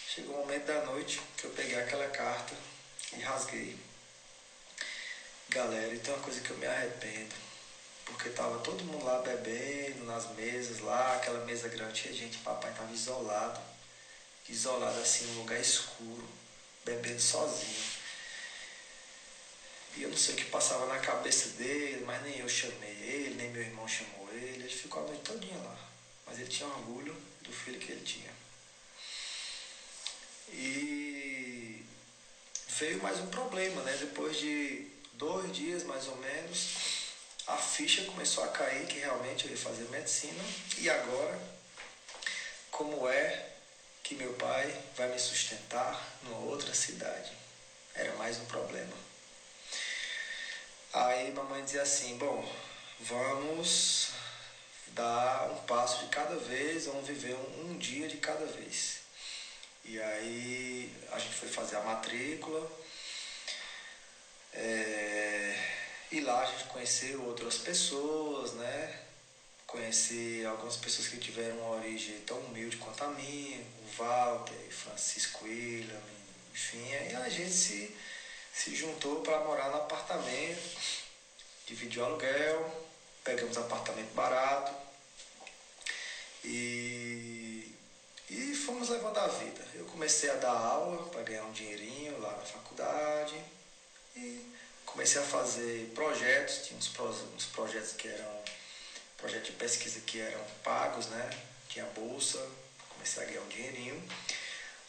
Chegou o momento da noite que eu peguei aquela carta e rasguei. Galera, então é uma coisa que eu me arrependo. Porque tava todo mundo lá bebendo nas mesas lá, aquela mesa grande, tinha gente, papai tava isolado. Isolado assim, num lugar escuro, bebendo sozinho. E eu não sei o que passava na cabeça dele, mas nem eu chamei ele, nem meu irmão chamou ele. Ele ficou a noite todinha lá. Mas ele tinha orgulho do filho que ele tinha. E veio mais um problema, né? Depois de dois dias mais ou menos, a ficha começou a cair que realmente eu ia fazer medicina. E agora, como é que meu pai vai me sustentar numa outra cidade? Era mais um problema. Aí mamãe dizia assim, bom, vamos dar um passo de cada vez, vamos viver um, um dia de cada vez. E aí a gente foi fazer a matrícula. É, e lá a gente conheceu outras pessoas, né? Conheci algumas pessoas que tiveram uma origem tão humilde quanto a minha, o Walter, Francisco William, enfim, aí a gente se se juntou para morar no apartamento, dividiu o aluguel, pegamos apartamento barato e, e fomos levando a vida. Eu comecei a dar aula para ganhar um dinheirinho lá na faculdade e comecei a fazer projetos, tinha uns, uns projetos que eram projetos de pesquisa que eram pagos, né? Tinha bolsa, comecei a ganhar um dinheirinho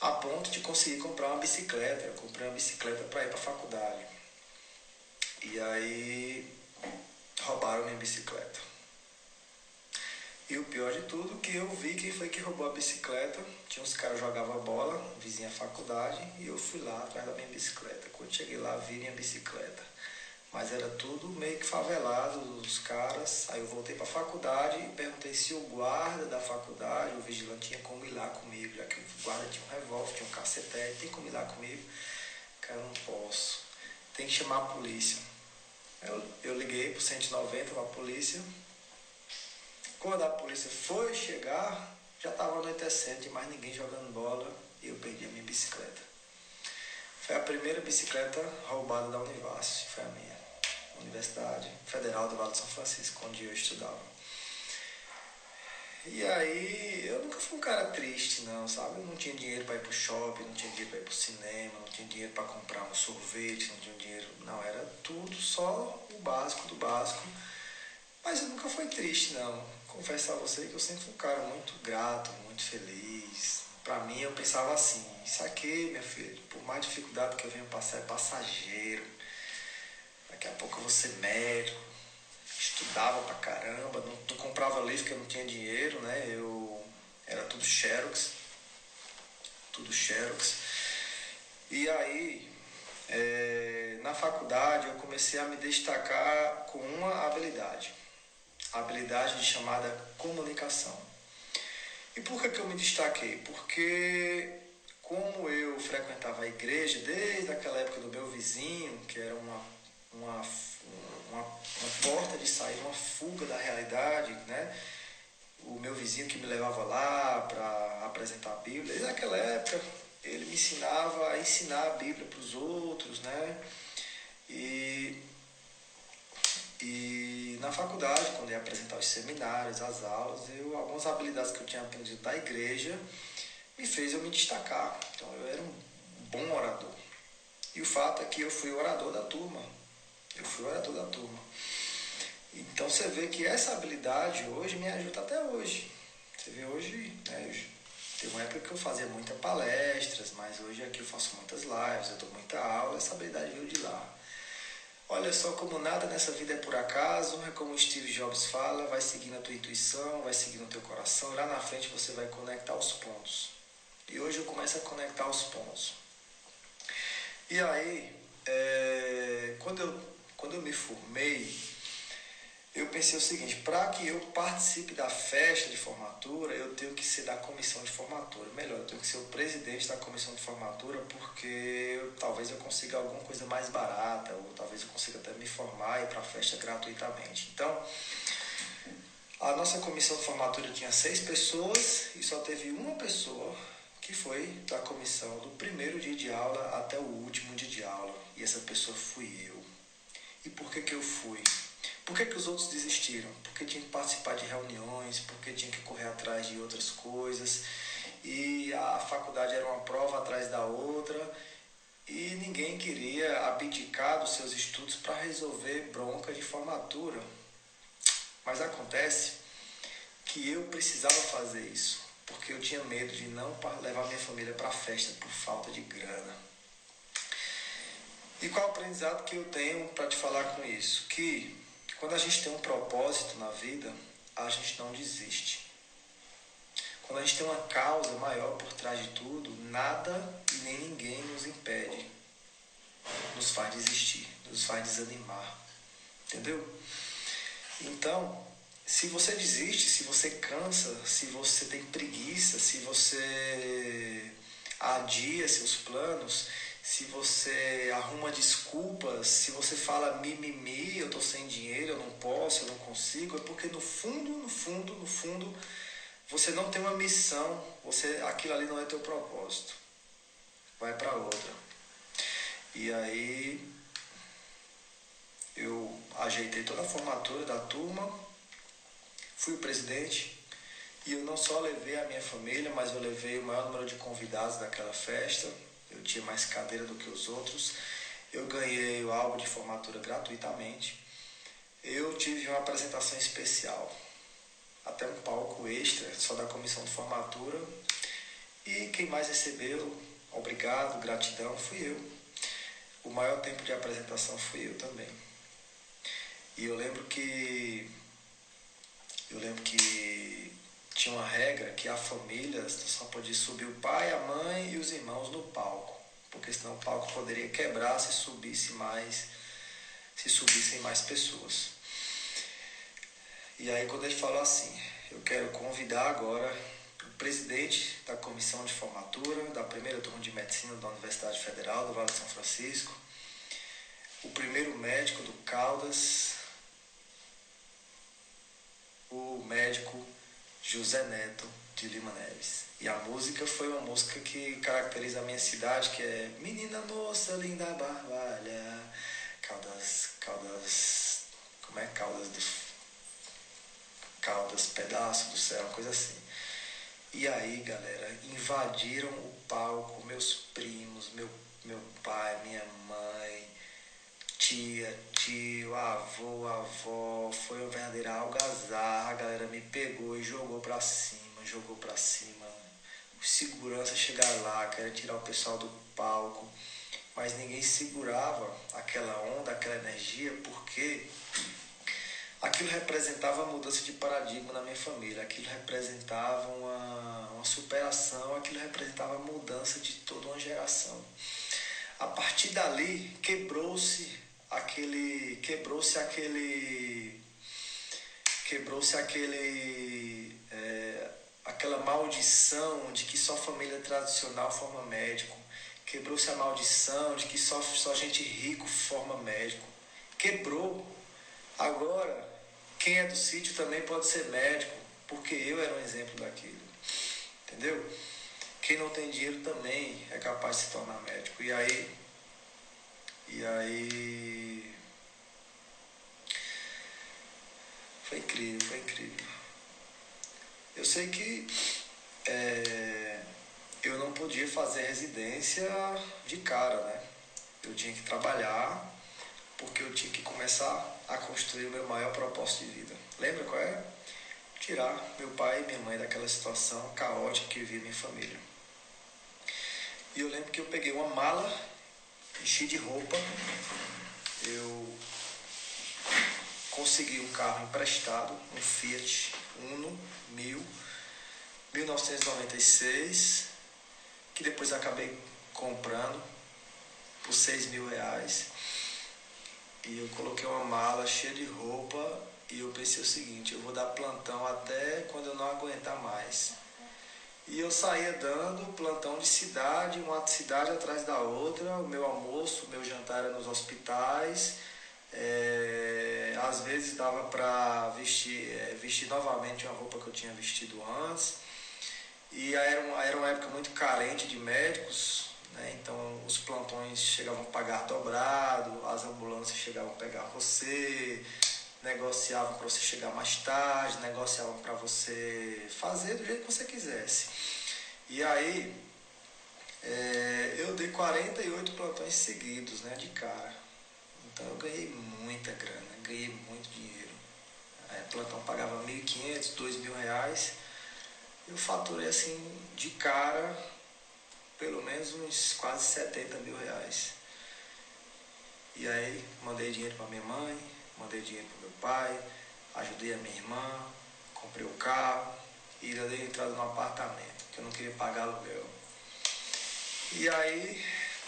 a ponto de conseguir comprar uma bicicleta. Eu comprei uma bicicleta para ir para a faculdade. E aí roubaram minha bicicleta. E o pior de tudo que eu vi quem foi que roubou a bicicleta. Tinha uns caras jogavam bola, vizinha faculdade, e eu fui lá atrás da minha bicicleta. Quando cheguei lá, vi minha bicicleta. Mas era tudo meio que favelado, os caras. Aí eu voltei para a faculdade e perguntei se o guarda da faculdade, o vigilante, tinha como ir lá comigo, já que o guarda tinha um revólver, tinha um cacetete, tem como ir lá comigo? Cara, não posso. Tem que chamar a polícia. Eu, eu liguei pro 190 para a polícia. Quando a polícia foi chegar, já estava anoitecendo, mais ninguém jogando bola e eu perdi a minha bicicleta. Foi a primeira bicicleta roubada da Univasf, foi a minha. Universidade Federal do Vale de São Francisco, onde eu estudava. E aí eu nunca fui um cara triste, não, sabe? Eu não tinha dinheiro para ir pro shopping, não tinha dinheiro para ir pro cinema, não tinha dinheiro para comprar um sorvete, não tinha dinheiro. Não, era tudo só o básico do básico. Mas eu nunca fui triste, não. Confesso a você que eu sempre fui um cara muito grato, muito feliz. Para mim eu pensava assim, isso aqui, minha filha, por mais dificuldade que eu venha passar, é passageiro Daqui a pouco eu vou ser médico. Estudava pra caramba, não, comprava livro porque eu não tinha dinheiro, né? Eu era tudo Xerox. Tudo Xerox. E aí, é, na faculdade, eu comecei a me destacar com uma habilidade. A habilidade de chamada comunicação. E por que, que eu me destaquei? Porque como eu frequentava a igreja desde aquela época do meu vizinho, que era uma uma, uma, uma porta de sair, uma fuga da realidade, né? O meu vizinho que me levava lá para apresentar a Bíblia, desde naquela época ele me ensinava a ensinar a Bíblia para os outros, né? E, e na faculdade, quando ia apresentar os seminários, as aulas, eu, algumas habilidades que eu tinha aprendido da igreja me fez eu me destacar. Então eu era um bom orador. E o fato é que eu fui orador da turma. Eu fui orador da turma. Então você vê que essa habilidade hoje me ajuda até hoje. Você vê hoje, né, teve uma época que eu fazia muitas palestras, mas hoje aqui eu faço muitas lives, eu dou muita aula, essa habilidade veio de lá. Olha só como nada nessa vida é por acaso, é como Steve Jobs fala, vai seguindo a tua intuição, vai seguindo o teu coração, lá na frente você vai conectar os pontos. E hoje eu começo a conectar os pontos. E aí, é, quando eu quando eu me formei, eu pensei o seguinte, para que eu participe da festa de formatura, eu tenho que ser da comissão de formatura. Melhor, eu tenho que ser o presidente da comissão de formatura, porque eu, talvez eu consiga alguma coisa mais barata, ou talvez eu consiga até me formar e ir para a festa gratuitamente. Então, a nossa comissão de formatura tinha seis pessoas e só teve uma pessoa que foi da comissão do primeiro dia de aula até o último dia de aula. E essa pessoa fui eu. E por que, que eu fui? Por que, que os outros desistiram? Porque tinha que participar de reuniões, porque tinha que correr atrás de outras coisas. E a faculdade era uma prova atrás da outra. E ninguém queria abdicar dos seus estudos para resolver bronca de formatura. Mas acontece que eu precisava fazer isso, porque eu tinha medo de não levar minha família para a festa por falta de grana. E qual o aprendizado que eu tenho para te falar com isso? Que quando a gente tem um propósito na vida, a gente não desiste. Quando a gente tem uma causa maior por trás de tudo, nada e nem ninguém nos impede, nos faz desistir, nos faz desanimar. Entendeu? Então, se você desiste, se você cansa, se você tem preguiça, se você adia seus planos, se você arruma desculpas, se você fala mimimi, eu tô sem dinheiro, eu não posso, eu não consigo, é porque no fundo, no fundo, no fundo, você não tem uma missão, você aquilo ali não é teu propósito. Vai para outra. E aí eu ajeitei toda a formatura da turma, fui o presidente e eu não só levei a minha família, mas eu levei o maior número de convidados daquela festa eu tinha mais cadeira do que os outros. Eu ganhei o álbum de formatura gratuitamente. Eu tive uma apresentação especial, até um palco extra, só da comissão de formatura. E quem mais recebeu, obrigado, gratidão, fui eu. O maior tempo de apresentação fui eu também. E eu lembro que eu lembro que tinha uma regra que a família só podia subir o pai, a mãe e os irmãos no palco, porque senão o palco poderia quebrar se subisse mais, se subissem mais pessoas. E aí quando ele falou assim, eu quero convidar agora o presidente da comissão de formatura da primeira turma de medicina da Universidade Federal do Vale de São Francisco, o primeiro médico do Caldas, o médico José Neto de Lima Neves. E a música foi uma música que caracteriza a minha cidade, que é Menina Moça Linda Barbalha, Caldas, Caldas, como é? Caldas do, Caldas, Pedaço do Céu, coisa assim. E aí, galera, invadiram o palco meus primos, meu, meu pai, minha mãe, tia, tio, avô, avó, foi uma verdadeira algazarra, a galera me pegou e jogou pra cima, jogou pra cima. Os seguranças chegaram lá, querem tirar o pessoal do palco, mas ninguém segurava aquela onda, aquela energia, porque aquilo representava a mudança de paradigma na minha família, aquilo representava uma, uma superação, aquilo representava a mudança de toda uma geração. A partir dali, quebrou-se aquele quebrou-se aquele quebrou-se aquele é, aquela maldição de que só família tradicional forma médico. Quebrou-se a maldição de que só só gente rico forma médico. Quebrou. Agora quem é do sítio também pode ser médico porque eu era um exemplo daquilo. Entendeu? Quem não tem dinheiro também é capaz de se tornar médico. E aí e aí. Foi incrível, foi incrível. Eu sei que é, eu não podia fazer residência de cara, né? Eu tinha que trabalhar porque eu tinha que começar a construir o meu maior propósito de vida. Lembra qual é? Tirar meu pai e minha mãe daquela situação caótica que vivia minha família. E eu lembro que eu peguei uma mala enchi de roupa, eu consegui um carro emprestado, um Fiat Uno 1000, 1996, que depois acabei comprando por 6 mil reais. E eu coloquei uma mala cheia de roupa E eu pensei o seguinte, eu vou dar plantão até quando eu não aguentar mais. E eu saía dando plantão de cidade, uma cidade atrás da outra, o meu almoço, o meu jantar era nos hospitais. É, às vezes dava para vestir, é, vestir novamente uma roupa que eu tinha vestido antes. E era uma, era uma época muito carente de médicos, né? então os plantões chegavam a pagar dobrado, as ambulâncias chegavam a pegar você, negociavam para você chegar mais tarde, negociavam para você fazer do jeito que você quisesse. E aí é, eu dei 48 plantões seguidos, né, de cara. Então eu ganhei muita grana, ganhei muito dinheiro. O plantão pagava 1.500, 2.000 reais. Eu faturei assim de cara pelo menos uns quase 70 mil reais. E aí mandei dinheiro para minha mãe, mandei dinheiro para meu pai, ajudei a minha irmã, comprei o um carro e dei entrada no apartamento, que eu não queria pagar aluguel. E aí,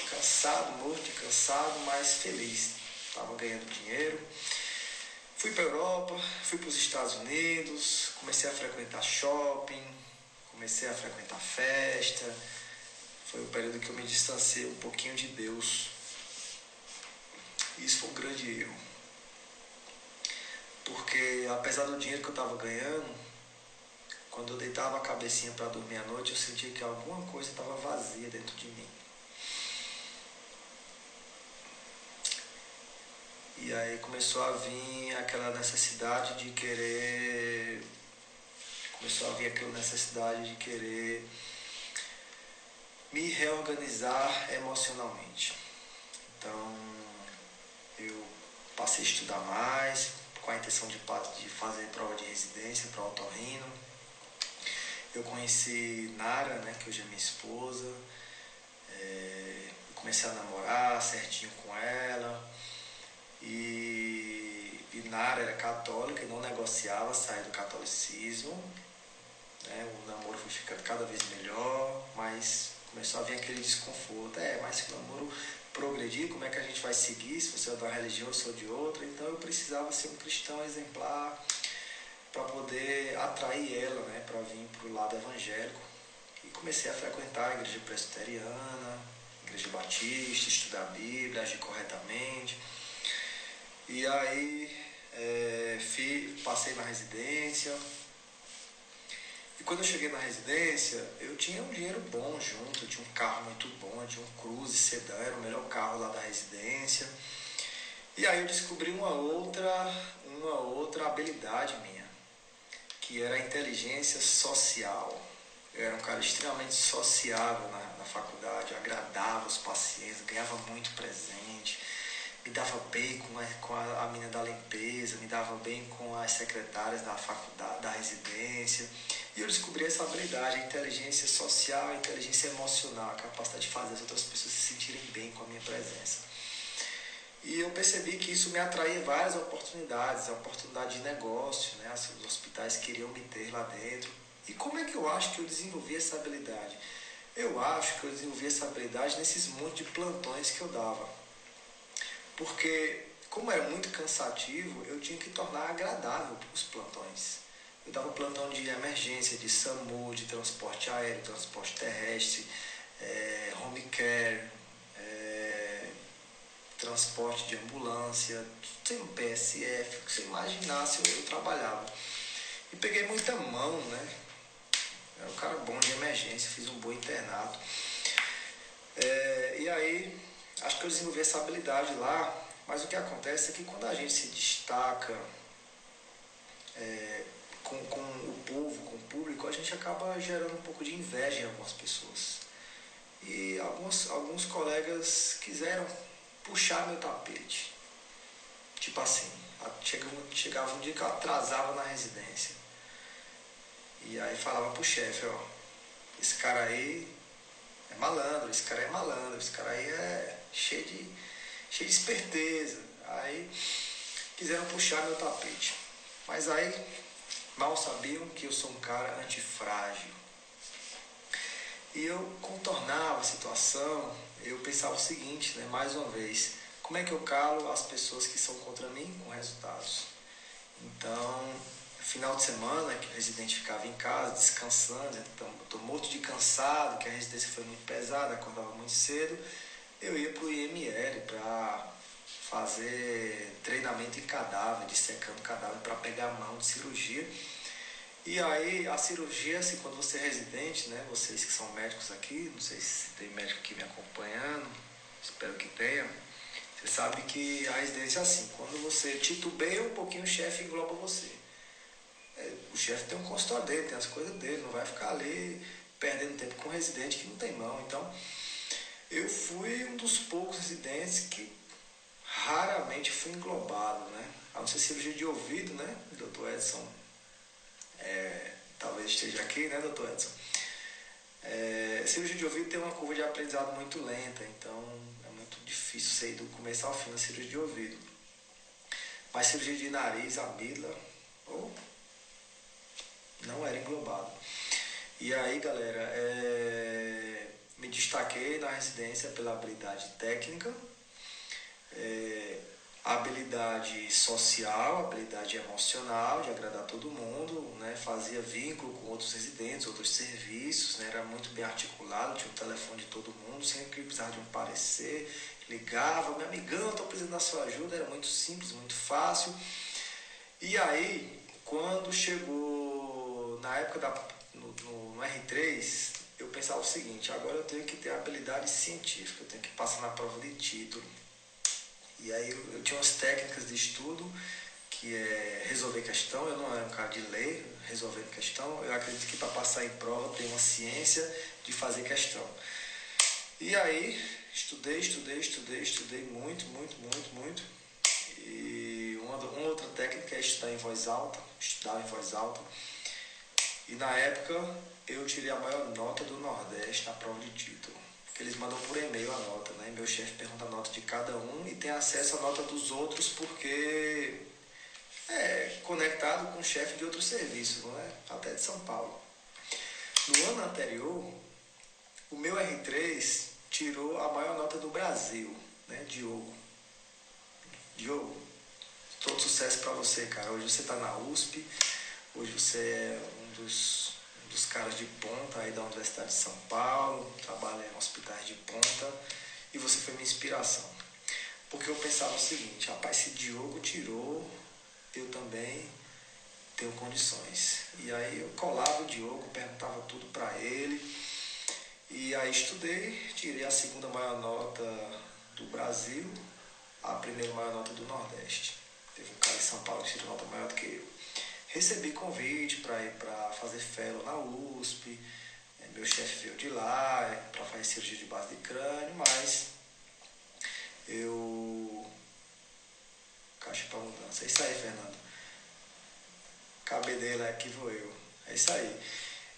cansado, morto cansado, mas feliz. Estava ganhando dinheiro. Fui para Europa, fui para os Estados Unidos, comecei a frequentar shopping, comecei a frequentar festa. Foi o período que eu me distanciei um pouquinho de Deus. Isso foi um grande erro. Porque apesar do dinheiro que eu estava ganhando, quando eu deitava a cabecinha para dormir à noite, eu sentia que alguma coisa estava vazia dentro de mim. E aí começou a vir aquela necessidade de querer. Começou a vir aquela necessidade de querer me reorganizar emocionalmente. Então eu passei a estudar mais, com a intenção de, de fazer prova de residência para otorrino. Eu conheci Nara, né, que hoje é minha esposa. É, comecei a namorar certinho com ela. E, e Nara era católica e não negociava sair do catolicismo. Né? O namoro foi ficando cada vez melhor, mas começou a vir aquele desconforto. É, mas se o namoro progredir, como é que a gente vai seguir, se você é de uma religião ou sou de outra. Então eu precisava ser um cristão exemplar para poder atrair ela né, para vir para o lado evangélico. E comecei a frequentar a igreja presbiteriana, igreja batista, estudar a Bíblia, agir corretamente. E aí é, fui, passei na residência, quando eu cheguei na residência, eu tinha um dinheiro bom junto, eu tinha um carro muito bom, eu tinha um Cruze sedã, era o melhor carro lá da residência. E aí eu descobri uma outra, uma outra habilidade minha, que era a inteligência social. Eu era um cara extremamente sociável na, na faculdade, agradava os pacientes, ganhava muito presente, me dava bem com a, com a, a da limpeza, me dava bem com as secretárias da faculdade, da residência. E eu descobri essa habilidade, a inteligência social, a inteligência emocional, a capacidade de fazer as outras pessoas se sentirem bem com a minha presença. E eu percebi que isso me atraía várias oportunidades, a oportunidade de negócio, né? os hospitais queriam me ter lá dentro. E como é que eu acho que eu desenvolvi essa habilidade? Eu acho que eu desenvolvi essa habilidade nesses montes de plantões que eu dava. Porque, como era muito cansativo, eu tinha que tornar agradável os plantões. Eu dava plantão de emergência, de SAMU, de transporte aéreo, transporte terrestre, é, home care, é, transporte de ambulância, um PSF, o que você imaginasse eu, eu trabalhava. E peguei muita mão, né? Era um cara bom de emergência, fiz um bom internato. É, e aí, acho que eu desenvolvi essa habilidade lá, mas o que acontece é que quando a gente se destaca, é, com, com o povo, com o público, a gente acaba gerando um pouco de inveja em algumas pessoas. E alguns, alguns colegas quiseram puxar meu tapete. Tipo assim, chegava, chegava um dia que eu atrasava na residência. E aí falava pro chefe, ó, esse cara aí é malandro, esse cara é malandro, esse cara aí é cheio de, cheio de esperteza. Aí quiseram puxar meu tapete. Mas aí Mal sabiam que eu sou um cara antifrágil. E eu contornava a situação, eu pensava o seguinte, né, mais uma vez, como é que eu calo as pessoas que são contra mim com resultados? Então, final de semana, que o residente ficava em casa, descansando, então estou morto de cansado, que a residência foi muito pesada, acordava muito cedo, eu ia para o IML para fazer treinamento em cadáver, dissecando cadáver para pegar a mão de cirurgia. E aí a cirurgia, assim, quando você é residente, né, vocês que são médicos aqui, não sei se tem médico aqui me acompanhando, espero que tenha, você sabe que a residência é assim, quando você titubeia um pouquinho, o chefe engloba você. É, o chefe tem um consultório dele, tem as coisas dele, não vai ficar ali perdendo tempo com um residente que não tem mão. Então, eu fui um dos poucos residentes que raramente fui englobado, né? A não ser cirurgia de ouvido, né? O doutor Edson é, talvez esteja aqui, né, doutor Edson? É, cirurgia de ouvido tem uma curva de aprendizado muito lenta, então é muito difícil sair do começo ao fim da cirurgia de ouvido. Mas cirurgia de nariz, amígdala, oh, não era englobado. E aí, galera, é, me destaquei na residência pela habilidade técnica, é, habilidade social, habilidade emocional, de agradar todo mundo, né? fazia vínculo com outros residentes, outros serviços, né? era muito bem articulado, tinha o telefone de todo mundo, sempre precisava de um parecer, ligava, meu amigão, estou precisando da sua ajuda, era muito simples, muito fácil. E aí, quando chegou na época da, no, no, no R3, eu pensava o seguinte, agora eu tenho que ter habilidade científica, eu tenho que passar na prova de título. E aí eu, eu tinha umas técnicas de estudo, que é resolver questão, eu não era um cara de ler, resolvendo questão, eu acredito que para passar em prova tem uma ciência de fazer questão. E aí estudei, estudei, estudei, estudei muito, muito, muito, muito. E uma, uma outra técnica é estudar em voz alta, estudar em voz alta. E na época eu tirei a maior nota do Nordeste na prova de título. Porque eles mandam por e-mail a nota, né? Meu chefe pergunta a nota de cada um e tem acesso à nota dos outros porque é conectado com o chefe de outro serviço, não é? Até de São Paulo. No ano anterior, o meu R3 tirou a maior nota do Brasil, né? Diogo. Diogo, todo sucesso para você, cara. Hoje você está na USP, hoje você é um dos, dos caras de ponta aí da Universidade de São Paulo, trabalha em hospitais de ponta e você foi minha inspiração. Porque eu pensava o seguinte, rapaz, se Diogo tirou, eu também tenho condições. E aí eu colava o Diogo, perguntava tudo para ele. E aí estudei, tirei a segunda maior nota do Brasil, a primeira maior nota do Nordeste. Teve um cara em São Paulo que tirou nota maior do que eu. Recebi convite para ir para fazer fellow na USP. É, meu chefe veio de lá é, para fazer cirurgia de base de crânio, mas eu. Caixa para mudança. É isso aí, Fernando. Cabedela aqui vou eu. É isso aí.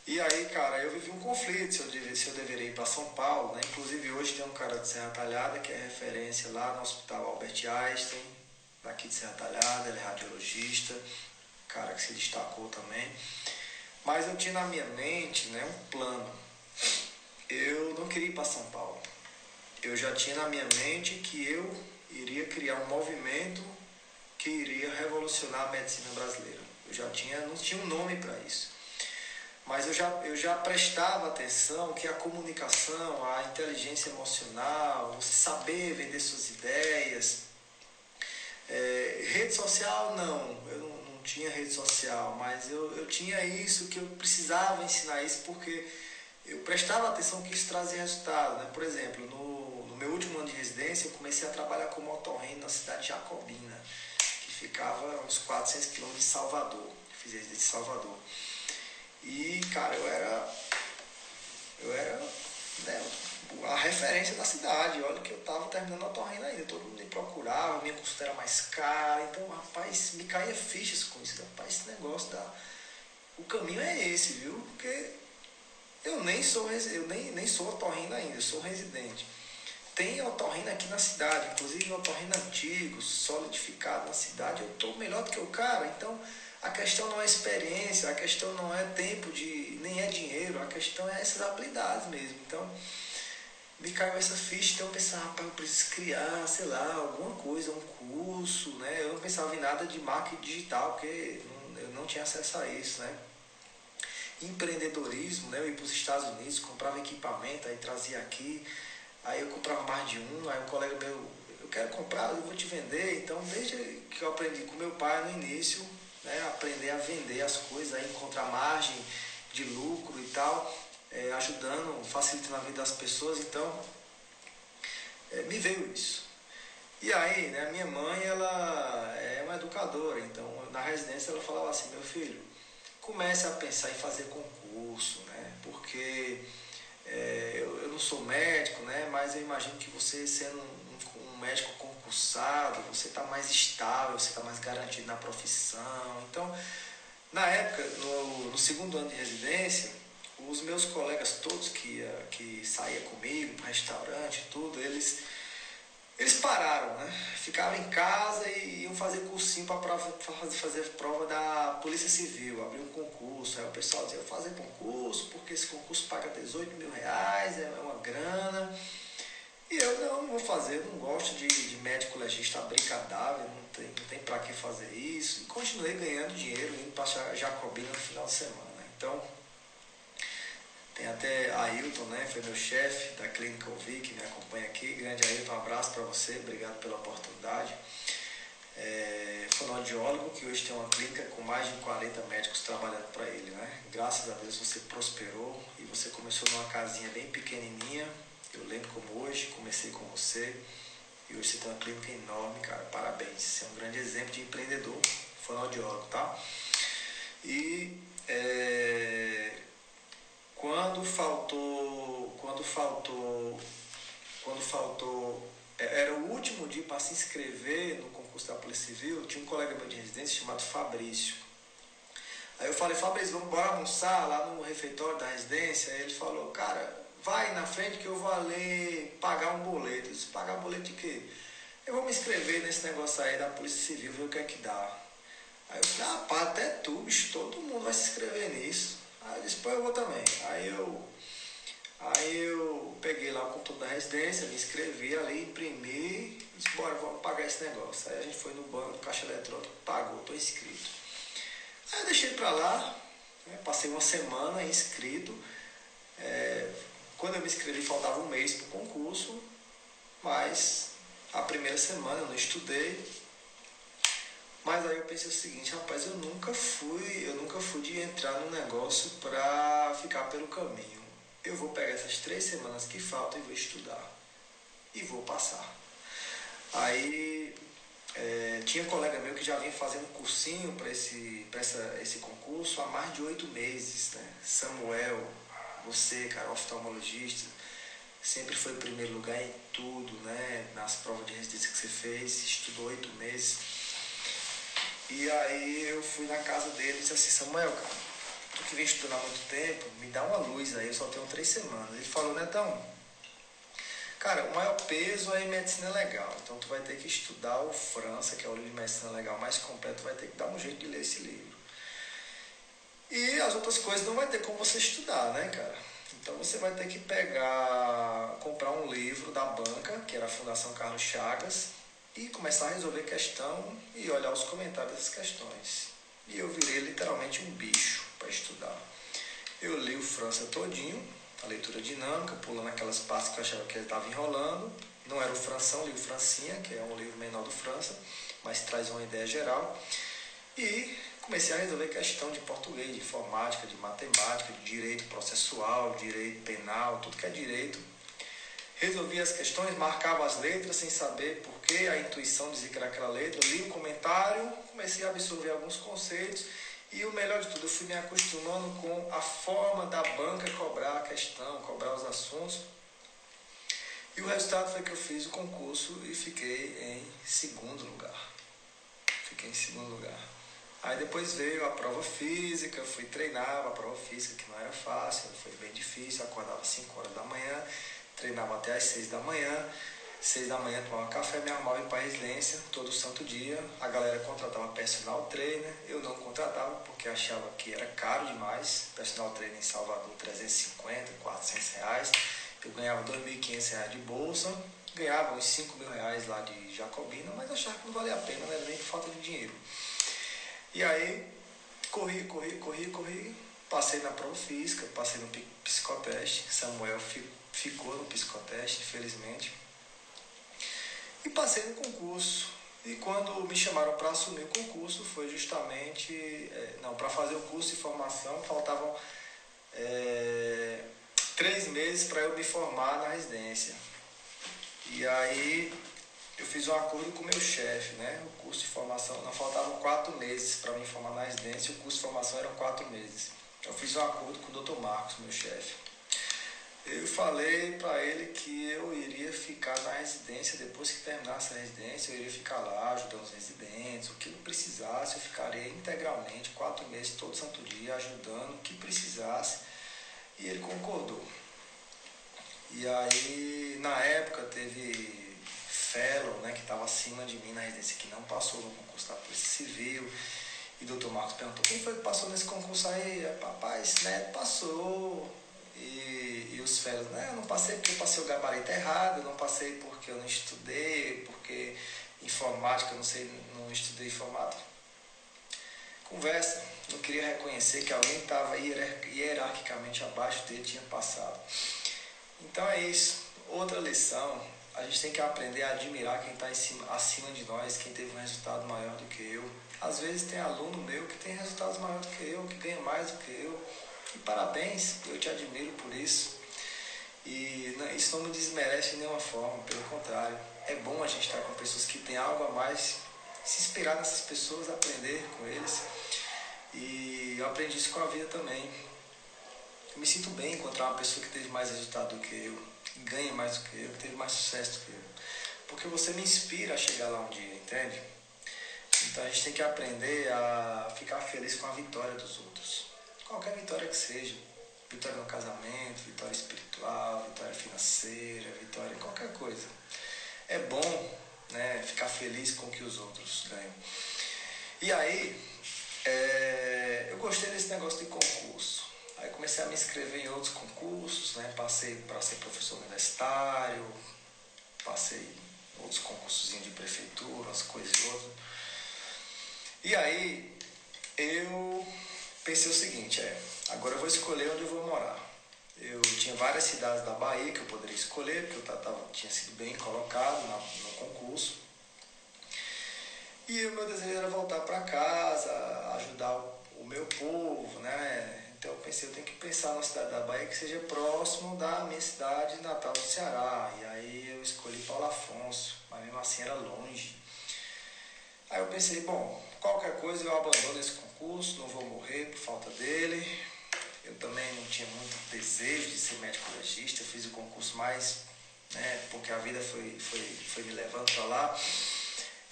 E aí, cara, eu vivi um conflito se eu, deveria, se eu deveria ir para São Paulo, né? Inclusive hoje tem um cara de Serra Talhada que é referência lá no Hospital Albert Einstein, daqui de Serra Talhada, ele é radiologista cara que se destacou também. Mas eu tinha na minha mente né, um plano. Eu não queria ir para São Paulo. Eu já tinha na minha mente que eu iria criar um movimento que iria revolucionar a medicina brasileira. Eu já tinha, não tinha um nome para isso. Mas eu já, eu já prestava atenção que a comunicação, a inteligência emocional, você saber vender suas ideias, é, rede social não, eu não, tinha rede social, mas eu, eu tinha isso, que eu precisava ensinar isso porque eu prestava atenção que isso trazia resultado. Né? Por exemplo, no, no meu último ano de residência, eu comecei a trabalhar como otorrino na cidade de Jacobina, que ficava uns 400 quilômetros de Salvador. Fiz residência de Salvador. E, cara, eu era. Eu era. Né, a referência da cidade. Olha que eu estava terminando a torrenda ainda, todo mundo me procurava, minha consulta era mais cara. Então, rapaz, me caía fichas com isso. Rapaz, esse negócio da. O caminho é esse, viu? Porque eu nem sou, eu nem, nem sou otorrino ainda, eu sou residente. Tem otorrino aqui na cidade, inclusive otorrino antigo, solidificado na cidade. Eu estou melhor do que o cara, então a questão não é experiência, a questão não é tempo de, nem é dinheiro, a questão é essas habilidades mesmo. Então, me caiu essa ficha, então eu pensava, rapaz, eu preciso criar, sei lá, alguma coisa, um curso, né? Eu não pensava em nada de marketing digital, porque eu não tinha acesso a isso, né? Empreendedorismo, né? Eu ia para os Estados Unidos, comprava equipamento, aí trazia aqui, aí eu comprava mais de um, aí um colega meu, eu quero comprar, eu vou te vender. Então, desde que eu aprendi com meu pai no início, né? Aprender a vender as coisas, a encontrar margem de lucro e tal, é, ajudando, facilitando a vida das pessoas. Então, é, me veio isso. E aí, né, minha mãe, ela é uma educadora, então na residência ela falava assim, meu filho, comece a pensar em fazer concurso, né, porque é, eu, eu, não sou médico, né, mas eu imagino que você sendo um, um, um médico concursado, você está mais estável, você está mais garantido na profissão. Então, na época, no, no segundo ano de residência, os meus colegas todos que, que saía comigo restaurante tudo, eles, eles pararam, né? Ficavam em casa e iam fazer cursinho para fazer prova da Polícia Civil, abrir um concurso. Aí o pessoal dizia, fazer concurso, porque esse concurso paga 18 mil reais, é uma grana. E eu não, não vou fazer, não gosto de, de médico legista brincadável, não tem, não tem para que fazer isso. E continuei ganhando dinheiro, indo para Jacobina no final de semana. Então, tem até Ailton, né? Foi meu chefe da clínica Ouvi, que me acompanha aqui. Grande Ailton, um abraço para você, obrigado pela oportunidade. É, fonoaudiólogo, que hoje tem uma clínica com mais de 40 médicos trabalhando para ele, né? Graças a Deus você prosperou e você começou numa casinha bem pequenininha. Eu lembro como hoje, comecei com você e hoje você tem uma clínica enorme, cara. Parabéns. Você é um grande exemplo de empreendedor, fonoaudiólogo, tá? E é, quando faltou, quando faltou, quando faltou, é, era o último dia para se inscrever no concurso da Polícia Civil, tinha um colega meu de residência chamado Fabrício. Aí eu falei, Fabrício, vamos embora almoçar lá no refeitório da residência? Aí ele falou, cara, vai na frente que eu vou ali pagar um boleto. Eu disse, pagar um boleto de quê? Eu vou me inscrever nesse negócio aí da Polícia Civil, ver o que é que dá. Aí eu falei, pá, até tu, bicho, todo mundo vai se inscrever nisso. Aí eu disse, pô, eu vou também. Aí eu, aí eu peguei lá o computador da residência, me inscrevi ali, imprimi disse, bora, vamos pagar esse negócio. Aí a gente foi no banco, caixa eletrônico, pagou, estou inscrito. Aí eu deixei para lá, né, passei uma semana inscrito. É, quando eu me inscrevi faltava um mês para o concurso, mas a primeira semana eu não estudei, mas aí eu pensei o seguinte, rapaz, eu nunca fui, eu nunca fui de entrar num negócio para ficar pelo caminho. Eu vou pegar essas três semanas que faltam e vou estudar. E vou passar. Aí é, tinha um colega meu que já vinha fazendo cursinho para esse, esse concurso há mais de oito meses. Né? Samuel, você, cara, oftalmologista, sempre foi em primeiro lugar em tudo, né? Nas provas de residência que você fez, estudou oito meses. E aí eu fui na casa dele e disse assim, Samuel, cara, tu que vem estudando há muito tempo, me dá uma luz aí, eu só tenho três semanas. Ele falou, Netão, cara, o maior peso é em medicina legal, então tu vai ter que estudar o França, que é o livro de medicina legal mais completo, vai ter que dar um jeito de ler esse livro. E as outras coisas não vai ter como você estudar, né, cara? Então você vai ter que pegar, comprar um livro da banca, que era a Fundação Carlos Chagas, e começar a resolver questão e olhar os comentários das questões. E eu virei literalmente um bicho para estudar. Eu li o França todinho, a leitura dinâmica, pulando aquelas partes que eu achava que ele estava enrolando. Não era o Franção, li o Francinha, que é um livro menor do França, mas traz uma ideia geral. E comecei a resolver questão de português, de informática, de matemática, de direito processual, direito penal, tudo que é direito resolvia as questões, marcava as letras sem saber por a intuição dizia que era aquela letra, li um comentário, comecei a absorver alguns conceitos e o melhor de tudo, eu fui me acostumando com a forma da banca cobrar a questão, cobrar os assuntos. E o resultado foi que eu fiz o concurso e fiquei em segundo lugar. Fiquei em segundo lugar. Aí depois veio a prova física, fui treinar a prova física, que não era fácil, foi bem difícil, acordava às 5 horas da manhã treinava até às seis da manhã. Seis da manhã tomava café, me arrumava para residência todo santo dia. A galera contratava personal trainer, eu não contratava porque achava que era caro demais. Personal trainer em Salvador, 350, 400 reais. Eu ganhava R$ 2.500 de bolsa, ganhava uns 5 mil reais lá de Jacobina, mas achava que não valia a pena, né? nem por falta de dinheiro. E aí, corri, corri, corri, corri, passei na prova física, passei no psicoteste, Samuel ficou no psicoteste, infelizmente, e passei no concurso. E quando me chamaram para assumir o concurso, foi justamente, é, não, para fazer o curso de formação, faltavam é, três meses para eu me formar na residência. E aí eu fiz um acordo com o meu chefe, né? O curso de formação, não faltavam quatro meses para me formar na residência, o curso de formação eram quatro meses. Eu fiz um acordo com o Dr. Marcos, meu chefe. Eu falei para ele que eu iria ficar na residência depois que terminasse a residência, eu iria ficar lá ajudando os residentes, o que não precisasse, eu ficaria integralmente, quatro meses, todo santo dia, ajudando o que precisasse. E ele concordou. E aí, na época, teve fellow, né, que estava acima de mim na residência, que não passou no concurso da Polícia Civil. E o doutor Marcos perguntou, quem foi que passou nesse concurso aí? Esse neto passou. E, e os fellows, né, eu não passei porque eu passei o gabarito errado, eu não passei porque eu não estudei, porque informática, eu não sei, não estudei informática. Conversa, não queria reconhecer que alguém estava hierarquicamente abaixo dele tinha passado. Então é isso. Outra lição, a gente tem que aprender a admirar quem está acima de nós, quem teve um resultado maior do que eu. Às vezes tem aluno meu que tem resultados maiores do que eu, que ganha mais do que eu. E parabéns, eu te admiro por isso. E isso não me desmerece de nenhuma forma, pelo contrário. É bom a gente estar com pessoas que têm algo a mais, se inspirar nessas pessoas, aprender com eles. E eu aprendi isso com a vida também. Eu me sinto bem encontrar uma pessoa que teve mais resultado do que eu, que ganha mais do que eu, que teve mais sucesso do que eu. Porque você me inspira a chegar lá um dia, entende? Então a gente tem que aprender a ficar feliz com a vitória dos outros. Qualquer vitória que seja. Vitória no casamento, vitória espiritual, vitória financeira, vitória em qualquer coisa. É bom né, ficar feliz com o que os outros ganham. E aí, é, eu gostei desse negócio de concurso. Aí comecei a me inscrever em outros concursos, né? Passei para ser professor universitário, passei outros concursos de prefeitura, umas coisas e outras. E aí eu pensei o seguinte, é, agora eu vou escolher onde eu vou morar. Eu tinha várias cidades da Bahia que eu poderia escolher, porque eu tava, tinha sido bem colocado na, no concurso. E o meu desejo era voltar para casa, ajudar o, o meu povo, né? Então eu pensei, eu tenho que pensar na cidade da Bahia que seja próximo da minha cidade natal do Ceará. E aí eu escolhi Paulo Afonso, mas mesmo assim era longe. Aí eu pensei, bom, qualquer coisa eu abandono esse concurso, não vou morrer por falta dele. Eu também não tinha muito desejo de ser médico legista, fiz o concurso mais, né, porque a vida foi, foi, foi me levando para lá.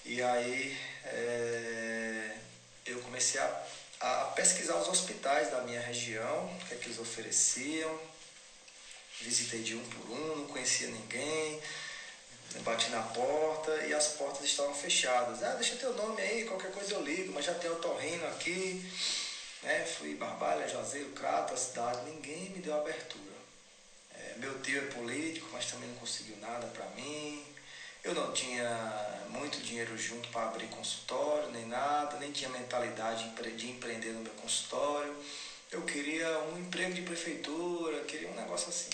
E aí é, eu comecei a a pesquisar os hospitais da minha região, o que é que eles ofereciam. Visitei de um por um, não conhecia ninguém, bati na porta e as portas estavam fechadas. Ah, deixa teu nome aí, qualquer coisa eu ligo, mas já tem o Torrino aqui. Né? Fui Barbalha, Juazeiro, Crato, a cidade, ninguém me deu abertura. É, meu tio é político, mas também não conseguiu nada para mim. Eu não tinha muito dinheiro junto para abrir consultório, nem nada, nem tinha mentalidade de empreender no meu consultório. Eu queria um emprego de prefeitura, queria um negócio assim.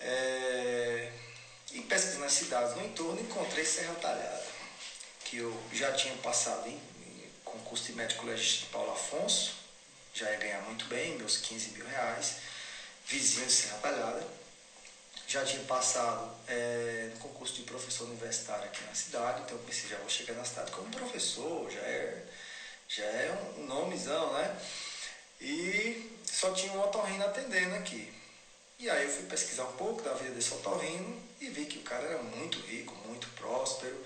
É... E pesquisando nas cidades no entorno, encontrei Serra Talhada, que eu já tinha passado em, em concurso de médico legista de Paulo Afonso, já ia ganhar muito bem, meus 15 mil reais, vizinho de Serra Talhada já tinha passado é, no concurso de professor universitário aqui na cidade, então eu pensei, já vou chegar na cidade como professor, já é, já é um, nomezão, né? E só tinha um otorrino atendendo aqui. E aí eu fui pesquisar um pouco da vida desse otorrino e vi que o cara era muito rico, muito próspero,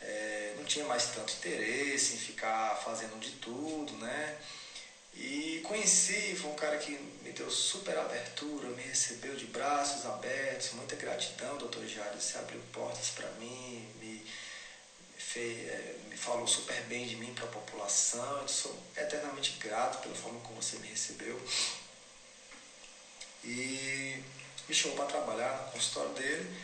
é, não tinha mais tanto interesse em ficar fazendo de tudo, né? E conheci, foi um cara que me deu super abertura, me recebeu de braços abertos, muita gratidão, doutor Jário, você abriu portas para mim, me, fez, é, me falou super bem de mim para a população, eu sou eternamente grato pela forma como você me recebeu. E me chamou para trabalhar no consultório dele.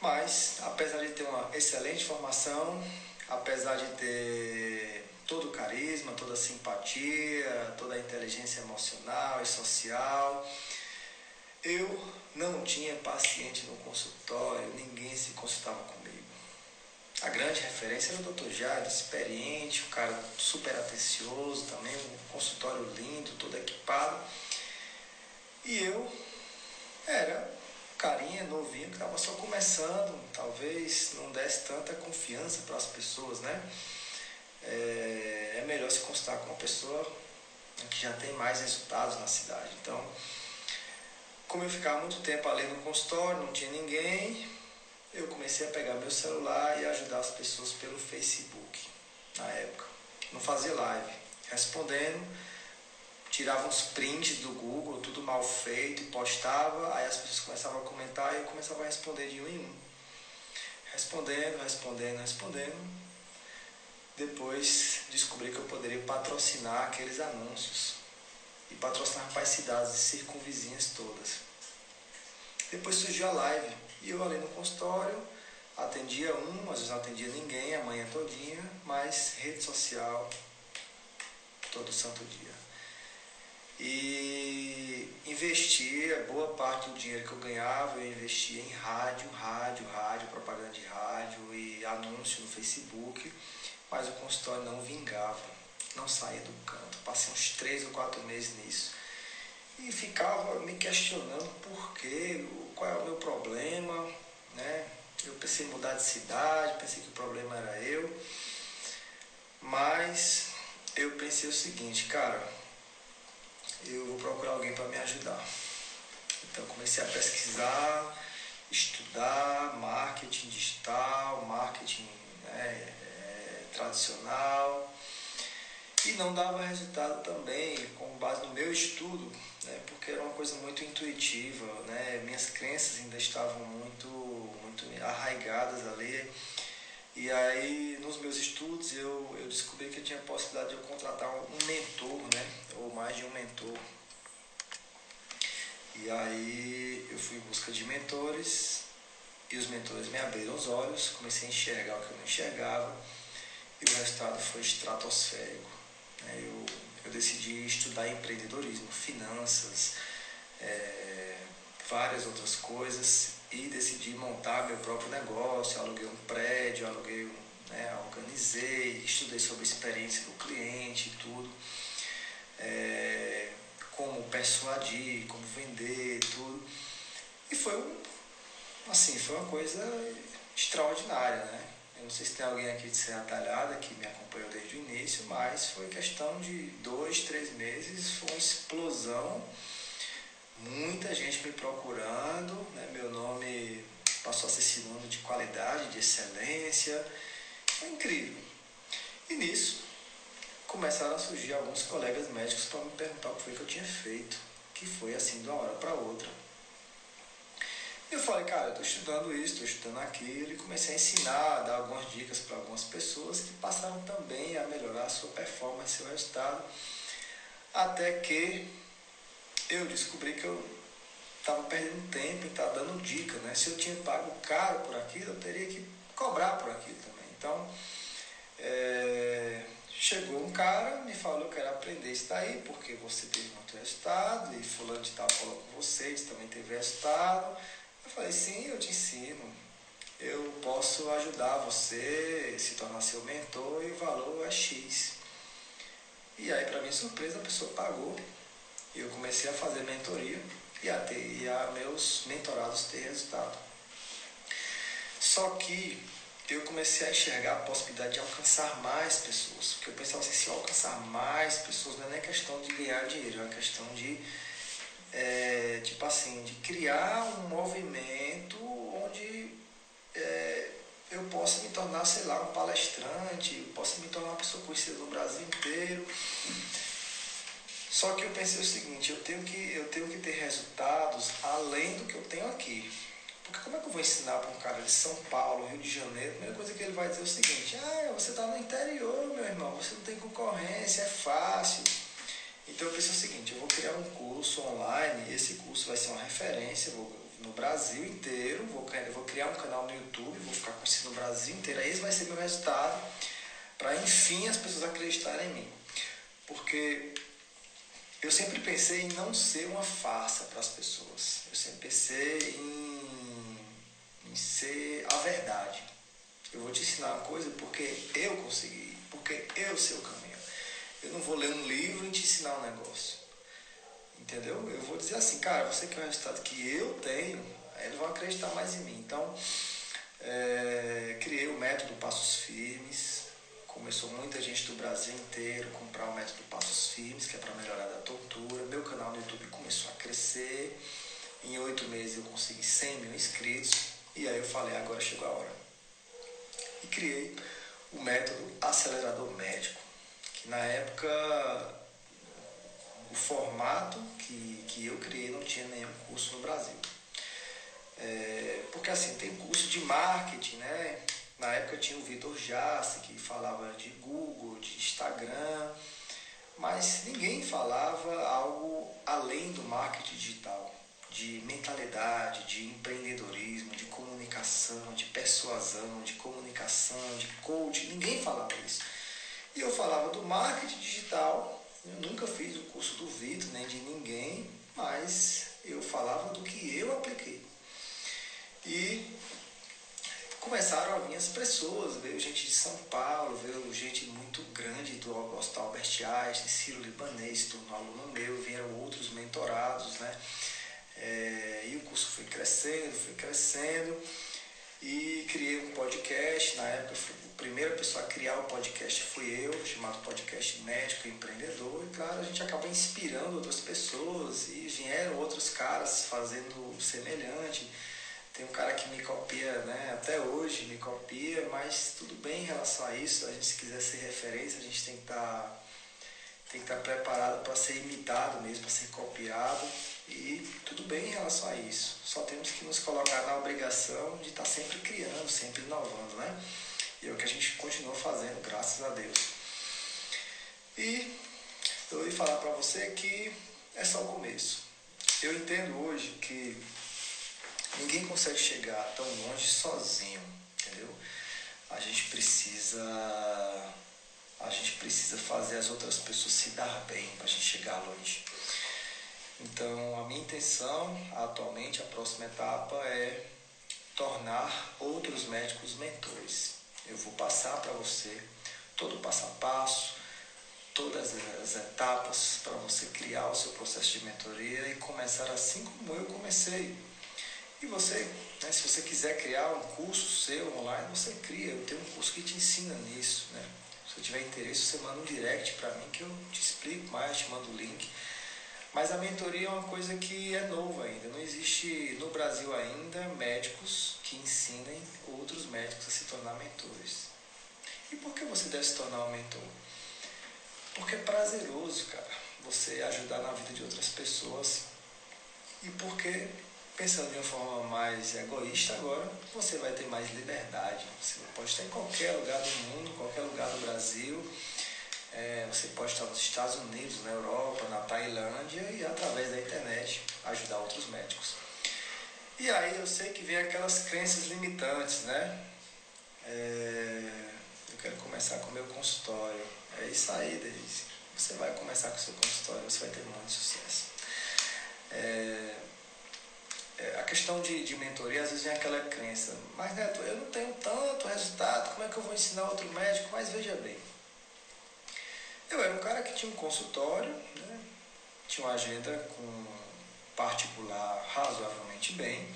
Mas, apesar de ter uma excelente formação, apesar de ter todo o carisma, toda a simpatia, toda a inteligência emocional e social, eu não tinha paciente no consultório, ninguém se consultava comigo. A grande referência era o Dr. Jairo, experiente, um cara super atencioso também, um consultório lindo, todo equipado. E eu era carinha, novinho, que estava só começando, talvez não desse tanta confiança para as pessoas, né? É, é, melhor se constar com uma pessoa que já tem mais resultados na cidade. Então, como eu ficava muito tempo ali no consultório, não tinha ninguém, eu comecei a pegar meu celular e ajudar as pessoas pelo Facebook, na época. Não fazia live, respondendo tirava uns prints do Google, tudo mal feito, e postava, aí as pessoas começavam a comentar e eu começava a responder de um em um. Respondendo, respondendo, respondendo. Depois descobri que eu poderia patrocinar aqueles anúncios e patrocinar para as cidades circunvizinhas todas. Depois surgiu a live e eu ali no consultório atendia um, às vezes não atendia ninguém a manhã todinha, mas rede social todo santo dia e investia boa parte do dinheiro que eu ganhava eu investia em rádio, rádio, rádio, propaganda de rádio e anúncio no Facebook, mas o consultório não vingava, não saía do canto. Passei uns três ou quatro meses nisso e ficava me questionando por quê, qual é o meu problema, né? Eu pensei em mudar de cidade, pensei que o problema era eu, mas eu pensei o seguinte, cara, eu vou procurar alguém para me ajudar. Então comecei a pesquisar, estudar marketing digital, marketing né, é, tradicional e não dava resultado também com base no meu estudo, né, porque era uma coisa muito intuitiva, né, minhas crenças ainda estavam muito, muito arraigadas ali. E aí, nos meus estudos, eu, eu descobri que eu tinha a possibilidade de eu contratar um mentor, né? Ou mais de um mentor. E aí, eu fui em busca de mentores e os mentores me abriram os olhos, comecei a enxergar o que eu não enxergava e o resultado foi estratosférico. Né? Eu, eu decidi estudar empreendedorismo, finanças, é, várias outras coisas e decidi montar meu próprio negócio, aluguei um prédio, aluguei, né, organizei, estudei sobre a experiência do cliente e tudo, é, como persuadir, como vender, tudo. E foi um, assim, foi uma coisa extraordinária, né? Eu não sei se tem alguém aqui de Serra Talhada que me acompanhou desde o início, mas foi questão de dois, três meses, foi uma explosão muita gente me procurando, né? meu nome passou a ser sinônimo de qualidade, de excelência, foi incrível. E nisso começaram a surgir alguns colegas médicos para me perguntar o que foi que eu tinha feito, que foi assim de uma hora para outra. Eu falei, cara, eu estou estudando isso, estou estudando aquilo, e comecei a ensinar, a dar algumas dicas para algumas pessoas que passaram também a melhorar a sua performance, seu resultado, até que eu descobri que eu estava perdendo tempo em estar tá dando dica, né? Se eu tinha pago caro por aquilo, eu teria que cobrar por aquilo também. Então, é, chegou um cara, me falou que quero aprender isso daí, porque você teve muito resultado, e fulano de tal falou com vocês, também teve resultado. Eu falei, sim, eu te ensino. Eu posso ajudar você, se tornar seu mentor, e o valor é X. E aí, para minha surpresa, a pessoa pagou e eu comecei a fazer mentoria e a, ter, e a meus mentorados ter resultado. Só que eu comecei a enxergar a possibilidade de alcançar mais pessoas. Porque eu pensava assim, se eu alcançar mais pessoas, não é nem questão de ganhar dinheiro, é uma questão de, é, tipo assim, de criar um movimento onde é, eu possa me tornar, sei lá, um palestrante, eu possa me tornar uma pessoa conhecida no Brasil inteiro. Só que eu pensei o seguinte, eu tenho que, eu tenho que ter resultados além do que eu tenho aqui. Porque como é que eu vou ensinar para um cara de São Paulo, Rio de Janeiro, a primeira coisa que ele vai dizer é o seguinte, ah, você está no interior, meu irmão, você não tem concorrência, é fácil. Então eu pensei o seguinte, eu vou criar um curso online, esse curso vai ser uma referência vou, no Brasil inteiro, vou, vou criar um canal no YouTube, vou ficar conhecido no Brasil inteiro, esse vai ser meu resultado, para enfim as pessoas acreditarem em mim. Porque eu sempre pensei em não ser uma farsa para as pessoas. Eu sempre pensei em, em ser a verdade. Eu vou te ensinar uma coisa porque eu consegui, porque eu sei o caminho. Eu não vou ler um livro e te ensinar um negócio. Entendeu? Eu vou dizer assim, cara, você quer um resultado que eu tenho, aí eles vão acreditar mais em mim. Então, é, criei o método Passos Firmes. Começou muita gente do Brasil inteiro comprar o método Passos Firmes, que é para melhorar da tortura. Meu canal no YouTube começou a crescer. Em oito meses eu consegui 100 mil inscritos. E aí eu falei, agora chegou a hora. E criei o método Acelerador Médico que na época o formato que, que eu criei não tinha nenhum curso no Brasil. É, porque assim, tem curso de marketing, né? Na época tinha o Vitor Jasse, que falava de Google, de Instagram, mas ninguém falava algo além do marketing digital, de mentalidade, de empreendedorismo, de comunicação, de persuasão, de comunicação, de coaching, ninguém falava isso. E eu falava do marketing digital. Eu nunca fiz o curso do Vitor, nem de ninguém, mas eu falava do que eu apliquei. E começaram a vir as pessoas, veio gente de São Paulo, veio gente muito grande do Hospital Albert Einstein, Ciro Libanês, tornou aluno meu, vieram outros mentorados, né? É, e o curso foi crescendo, foi crescendo e criei um podcast, na época primeira pessoa a criar o podcast fui eu, chamado Podcast Médico e Empreendedor. E claro, a gente acaba inspirando outras pessoas e vieram outros caras fazendo semelhante. Tem um cara que me copia, né? Até hoje me copia, mas tudo bem em relação a isso. A gente se quiser ser referência, a gente tem que estar tá, tem que estar tá preparado para ser imitado mesmo, para ser copiado. E tudo bem em relação a isso. Só temos que nos colocar na obrigação de estar tá sempre criando, sempre inovando, né? E é o que a gente continua fazendo, graças a Deus. E eu ia falar para você que é só o começo. Eu entendo hoje que ninguém consegue chegar tão longe sozinho, entendeu? A gente precisa a gente precisa fazer as outras pessoas se dar bem para a gente chegar longe. Então, a minha intenção atualmente, a próxima etapa é tornar outros médicos mentores. Eu vou passar para você todo o passo a passo, todas as etapas para você criar o seu processo de mentoria e começar assim como eu comecei. E você, né, se você quiser criar um curso seu online, você cria. Eu tenho um curso que te ensina nisso. Né? Se você tiver interesse, você manda um direct para mim que eu te explico mais, te mando o link. Mas a mentoria é uma coisa que é nova ainda. Não existe no Brasil ainda médicos que ensinem outros médicos a se tornar mentores. E por que você deve se tornar um mentor? Porque é prazeroso, cara, você ajudar na vida de outras pessoas. E porque, pensando de uma forma mais egoísta agora, você vai ter mais liberdade. Você pode estar em qualquer lugar do mundo, qualquer lugar do Brasil é, você pode estar nos Estados Unidos, na Europa, na Tailândia e através da internet ajudar outros médicos. E aí eu sei que vem aquelas crenças limitantes, né? É, eu quero começar com o meu consultório. É isso aí, Denise. Você vai começar com o seu consultório, você vai ter muito sucesso. É, a questão de, de mentoria, às vezes vem aquela crença, mas Neto, eu não tenho tanto resultado, como é que eu vou ensinar outro médico? Mas veja bem, eu era um cara que tinha um consultório, né? tinha uma agenda com particular razoavelmente bem,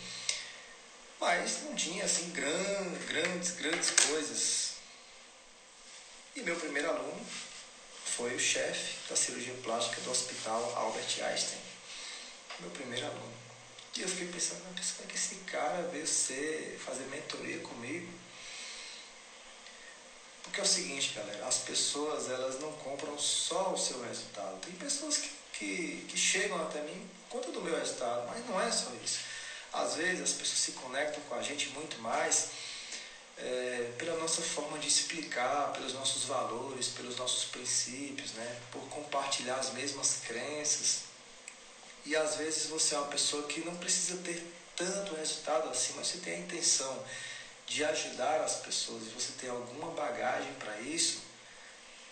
mas não tinha assim grandes, grandes, grandes coisas. E meu primeiro aluno foi o chefe da cirurgia plástica do Hospital Albert Einstein. Meu primeiro aluno. E eu fiquei pensando, mas como é que esse cara veio ser, fazer mentoria comigo? Porque é o seguinte, galera, as pessoas elas não compram só o seu resultado. Tem pessoas que, que, que chegam até mim por conta do meu resultado, mas não é só isso. Às vezes as pessoas se conectam com a gente muito mais é, pela nossa forma de explicar, pelos nossos valores, pelos nossos princípios, né? por compartilhar as mesmas crenças. E às vezes você é uma pessoa que não precisa ter tanto resultado assim, mas você tem a intenção de ajudar as pessoas e você tem alguma bagagem para isso,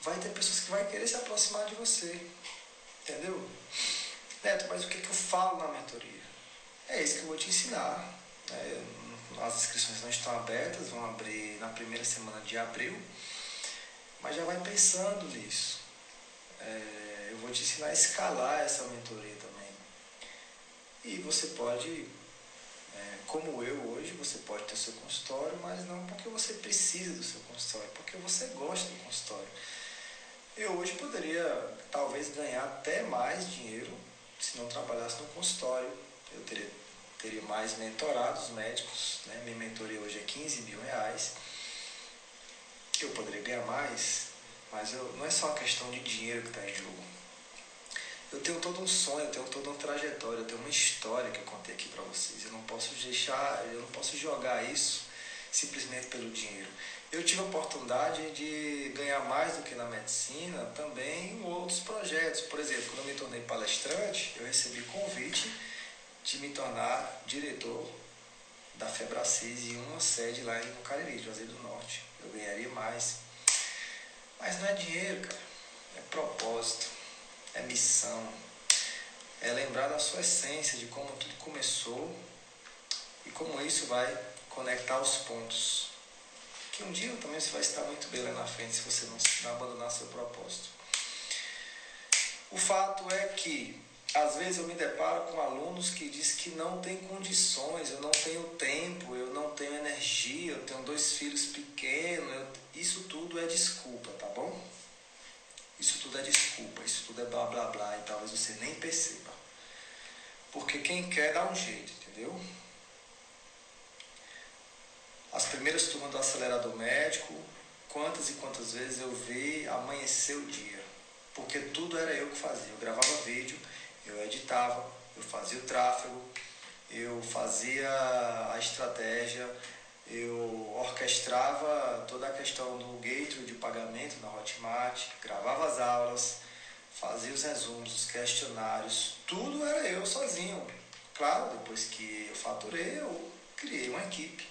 vai ter pessoas que vão querer se aproximar de você. Entendeu? Neto, mas o que, que eu falo na mentoria? É isso que eu vou te ensinar. Né? As inscrições não estão abertas, vão abrir na primeira semana de abril, mas já vai pensando nisso. É, eu vou te ensinar a escalar essa mentoria. E você pode, é, como eu hoje, você pode ter seu consultório, mas não porque você precisa do seu consultório, porque você gosta do consultório. Eu hoje poderia talvez ganhar até mais dinheiro se não trabalhasse no consultório. Eu teria teria mais mentorados médicos, né? minha mentoria hoje é 15 mil reais. Eu poderia ganhar mais, mas eu, não é só uma questão de dinheiro que está em jogo. Eu tenho todo um sonho, eu tenho toda uma trajetória, eu tenho uma história que eu contei aqui para vocês. Eu não posso deixar, eu não posso jogar isso simplesmente pelo dinheiro. Eu tive a oportunidade de ganhar mais do que na medicina também em outros projetos. Por exemplo, quando eu me tornei palestrante, eu recebi convite de me tornar diretor da Febracis em uma sede lá no Cariri, Juazeiro do Norte. Eu ganharia mais. Mas não é dinheiro, cara. É propósito, é missão, é lembrar da sua essência, de como tudo começou e como isso vai conectar os pontos. Que um dia também você vai estar muito bem lá na frente se você não abandonar seu propósito. O fato é que às vezes eu me deparo com alunos que dizem que não tem condições, eu não tenho tempo, eu não tenho energia, eu tenho dois filhos pequenos. Eu... Isso tudo é desculpa, tá bom? Isso tudo é desculpa, isso tudo é blá blá blá e talvez você nem perceba. Porque quem quer dá um jeito, entendeu? As primeiras turmas do acelerador médico, quantas e quantas vezes eu vi amanhecer o dia. Porque tudo era eu que fazia. Eu gravava vídeo eu editava, eu fazia o tráfego, eu fazia a estratégia, eu orquestrava toda a questão do gateway de pagamento na Hotmart, gravava as aulas, fazia os resumos, os questionários, tudo era eu sozinho. Claro, depois que eu faturei, eu criei uma equipe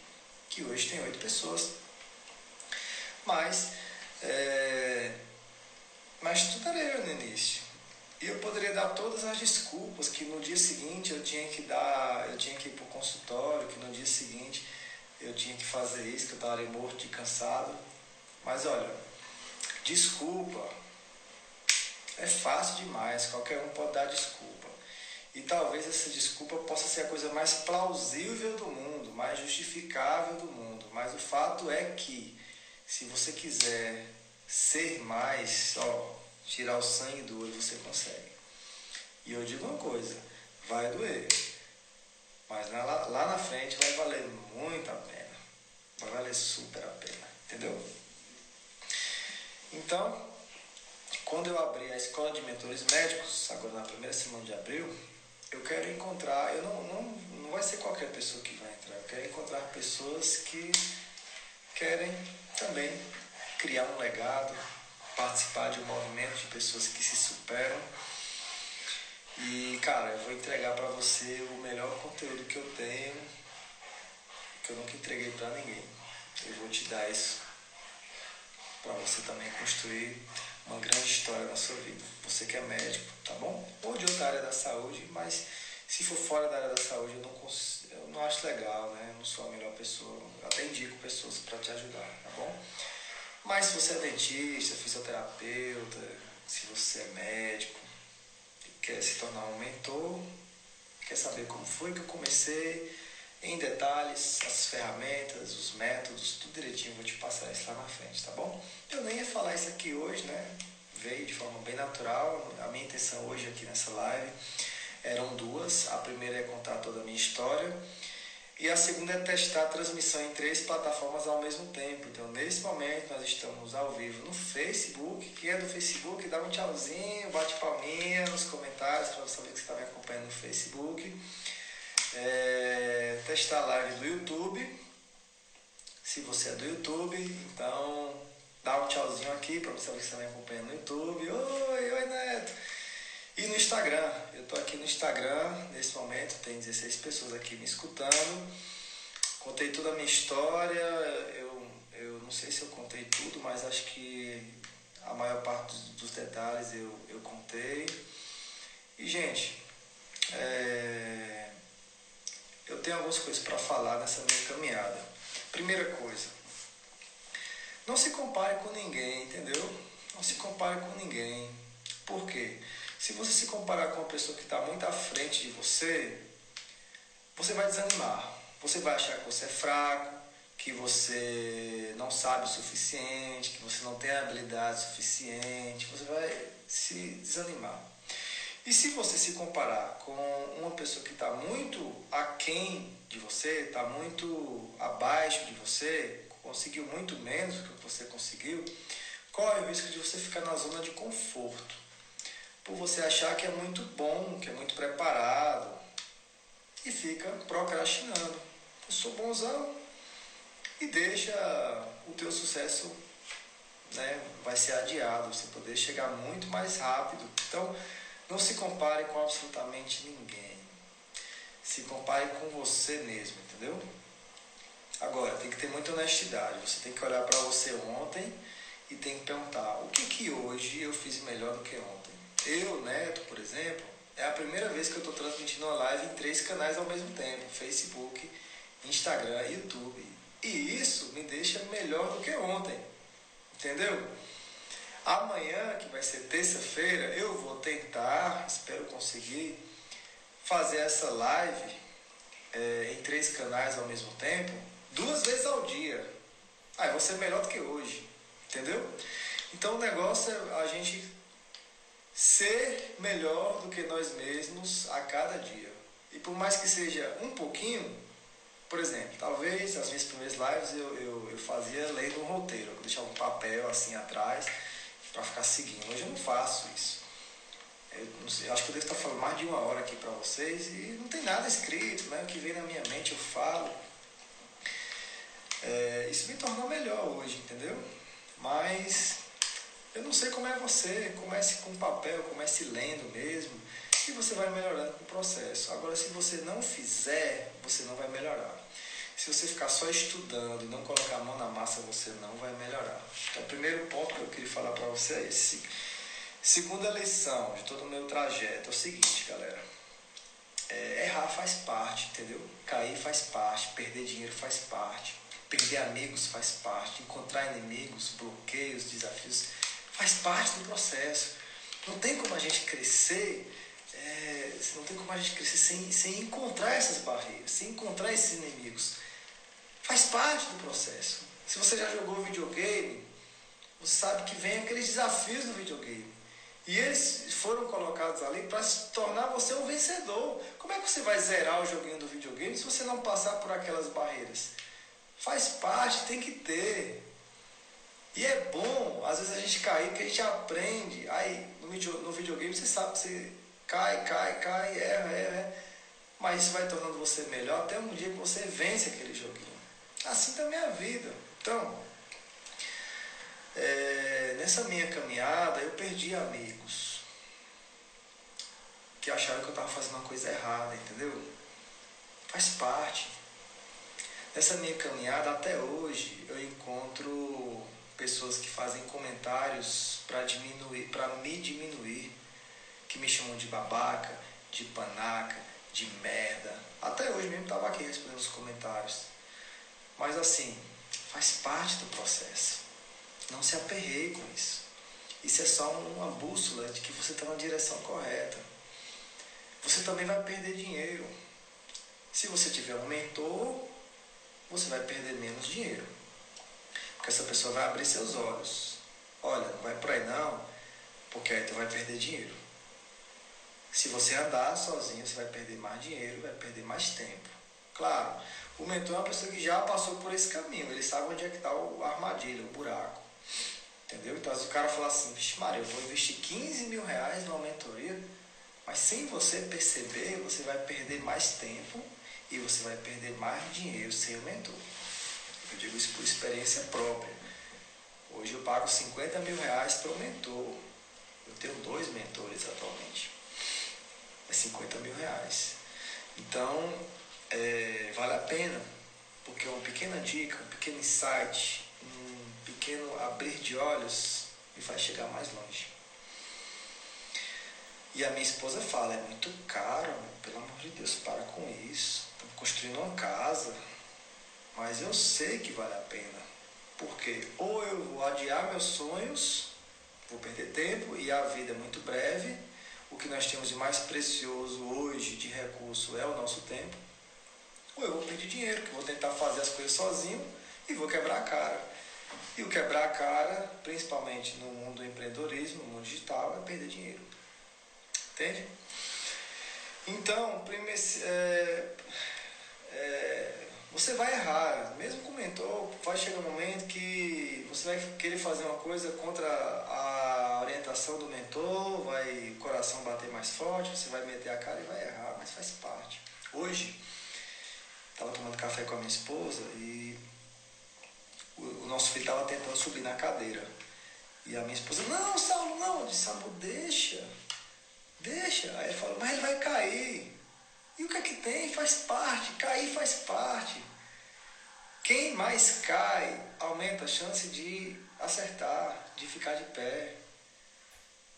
que hoje tem oito pessoas. Mas, é, mas tudo era eu no início. E eu poderia dar todas as desculpas que no dia seguinte eu tinha que dar, eu tinha que ir para o consultório, que no dia seguinte eu tinha que fazer isso, que eu estava morto de cansado. Mas olha, desculpa é fácil demais, qualquer um pode dar desculpa. E talvez essa desculpa possa ser a coisa mais plausível do mundo, mais justificável do mundo. Mas o fato é que se você quiser ser mais, ó, tirar o sangue do olho você consegue. E eu digo uma coisa, vai doer. Mas lá, lá na frente vai valer muito a pena. Vai valer super a pena. Entendeu? Então, quando eu abrir a escola de mentores médicos, agora na primeira semana de abril, eu quero encontrar, eu não, não, não vai ser qualquer pessoa que vai entrar, eu quero encontrar pessoas que querem também criar um legado, participar de um movimento de pessoas que se superam. E, cara, eu vou entregar para você o melhor conteúdo que eu tenho, que eu nunca entreguei para ninguém. Eu vou te dar isso para você também construir uma grande história na sua vida. Você que é médico, tá bom? Ou de outra área da saúde, mas se for fora da área da saúde, eu não, consigo, eu não acho legal, né? Eu não sou a melhor pessoa. Eu até indico pessoas para te ajudar, tá bom? Mas se você é dentista, fisioterapeuta, se você é médico, quer se tornar um mentor, quer saber como foi que eu comecei, em detalhes, as ferramentas, os métodos, tudo direitinho, vou te passar isso lá na frente, tá bom? Eu nem ia falar isso aqui hoje, né? Veio de forma bem natural. A minha intenção hoje aqui nessa live eram duas. A primeira é contar toda a minha história e a segunda é testar a transmissão em três plataformas ao mesmo tempo. Então, nesse momento, nós estamos ao vivo no Facebook. Quem é do Facebook, dá um tchauzinho, bate palminha nos comentários para saber que você está me acompanhando no Facebook. É, testar a live do YouTube. Se você é do YouTube, então dá um tchauzinho aqui para você que está me acompanhando no YouTube. Oi, oi Neto. E no Instagram, eu estou aqui no Instagram nesse momento, tem 16 pessoas aqui me escutando. Contei toda a minha história, eu, eu não sei se eu contei tudo, mas acho que a maior parte dos, detalhes eu, eu contei. E, gente, é, eu tenho algumas coisas para falar nessa minha caminhada. Primeira coisa, não se compare com ninguém, entendeu? Não se compare com ninguém. Por quê? Se você se comparar com uma pessoa que está muito à frente de você, você vai desanimar. Você vai achar que você é fraco, que você não sabe o suficiente, que você não tem habilidade suficiente, você vai se desanimar. E se você se comparar com uma pessoa que está muito aquém de você, está muito abaixo de você, conseguiu muito menos do que você conseguiu, corre o risco de você ficar na zona de conforto. Por você achar que é muito bom, que é muito preparado, e fica procrastinando. Eu sou bonzão, e deixa o teu sucesso né, vai ser adiado, você poder chegar muito mais rápido. Então, não se compare com absolutamente ninguém. Se compare com você mesmo, entendeu? Agora, tem que ter muita honestidade. Você tem que olhar para você ontem e tem que perguntar o que que hoje eu fiz melhor do que ontem. Eu, Neto, por exemplo, é a primeira vez que eu estou transmitindo uma live em três canais ao mesmo tempo: Facebook, Instagram e YouTube. E isso me deixa melhor do que ontem. Entendeu? Amanhã, que vai ser terça-feira, eu vou tentar, espero conseguir, fazer essa live é, em três canais ao mesmo tempo, duas vezes ao dia. Aí ah, vou ser melhor do que hoje. Entendeu? Então o negócio é a gente ser melhor do que nós mesmos a cada dia. E por mais que seja um pouquinho, por exemplo, talvez as minhas primeiras lives eu, eu, eu fazia lendo um roteiro, eu deixava um papel assim atrás para ficar seguindo. Hoje eu não faço isso. Eu, sei, eu, acho que eu devo estar falando mais de uma hora aqui para vocês e não tem nada escrito, né? O que vem na minha mente eu falo. É, isso me tornou melhor hoje, entendeu? Mas eu não sei como é você. Comece com papel, comece lendo mesmo e você vai melhorando com o processo. Agora, se você não fizer, você não vai melhorar. Se você ficar só estudando e não colocar a mão na massa, você não vai melhorar. Então, o primeiro ponto que eu queria falar para você é esse. Segunda lição de todo o meu trajeto é o seguinte, galera. É, errar faz parte, entendeu? Cair faz parte, perder dinheiro faz parte, perder amigos faz parte, encontrar inimigos, bloqueios, desafios, faz parte do processo. Não tem como a gente crescer é, não tem como a gente crescer sem, sem encontrar essas barreiras, sem encontrar esses inimigos. Faz parte do processo. Se você já jogou videogame, você sabe que vem aqueles desafios do videogame. E eles foram colocados ali para se tornar você um vencedor. Como é que você vai zerar o joguinho do videogame se você não passar por aquelas barreiras? Faz parte, tem que ter. E é bom, às vezes a gente cair, porque a gente aprende. Aí no, no videogame você sabe que você cai, cai, cai, erra, erra. Mas isso vai tornando você melhor até um dia que você vence aquele joguinho. Assim também a vida. Então, é, nessa minha caminhada eu perdi amigos que acharam que eu estava fazendo uma coisa errada, entendeu? Faz parte. Nessa minha caminhada até hoje eu encontro pessoas que fazem comentários para diminuir, para me diminuir que me chamam de babaca, de panaca, de merda. Até hoje mesmo estava aqui respondendo os comentários. Mas assim, faz parte do processo. Não se aperreie com isso. Isso é só uma bússola de que você está na direção correta. Você também vai perder dinheiro. Se você tiver um mentor, você vai perder menos dinheiro. Essa pessoa vai abrir seus olhos. Olha, não vai por aí não, porque aí tu vai perder dinheiro. Se você andar sozinho, você vai perder mais dinheiro, vai perder mais tempo. Claro, o mentor é uma pessoa que já passou por esse caminho, ele sabe onde é que está o armadilho, o buraco. Entendeu? Então, se o cara falar assim, vixe Maria, eu vou investir 15 mil reais numa mentoria, mas sem você perceber, você vai perder mais tempo e você vai perder mais dinheiro sem o mentor. Eu digo isso por experiência própria. Hoje eu pago 50 mil reais para o mentor. Eu tenho dois mentores atualmente. É 50 mil reais. Então, é, vale a pena, porque uma pequena dica, um pequeno insight, um pequeno abrir de olhos me faz chegar mais longe. E a minha esposa fala, é muito caro, pelo amor de Deus, para com isso. Estamos construindo uma casa, mas eu sei que vale a pena. Porque ou eu vou adiar meus sonhos, vou perder tempo e a vida é muito breve. O que nós temos de mais precioso hoje de recurso é o nosso tempo. Ou eu vou pedir dinheiro, que vou tentar fazer as coisas sozinho e vou quebrar a cara. E o quebrar a cara, principalmente no mundo do empreendedorismo, no mundo digital, é perder dinheiro. Entende? Então, primeiro, é, é, você vai errar, mesmo com o mentor, vai chegar um momento que você vai querer fazer uma coisa contra a orientação do mentor, vai o coração bater mais forte, você vai meter a cara e vai errar, mas faz parte. Hoje, estava tomando café com a minha esposa e o, nosso filho estava tentando subir na cadeira. E a minha esposa, não, Saulo, não. Eu disse, Saulo, deixa. Deixa. Aí ele falou, mas ele vai cair. E o que é que tem? Faz parte, cair faz parte. Quem mais cai aumenta a chance de acertar, de ficar de pé.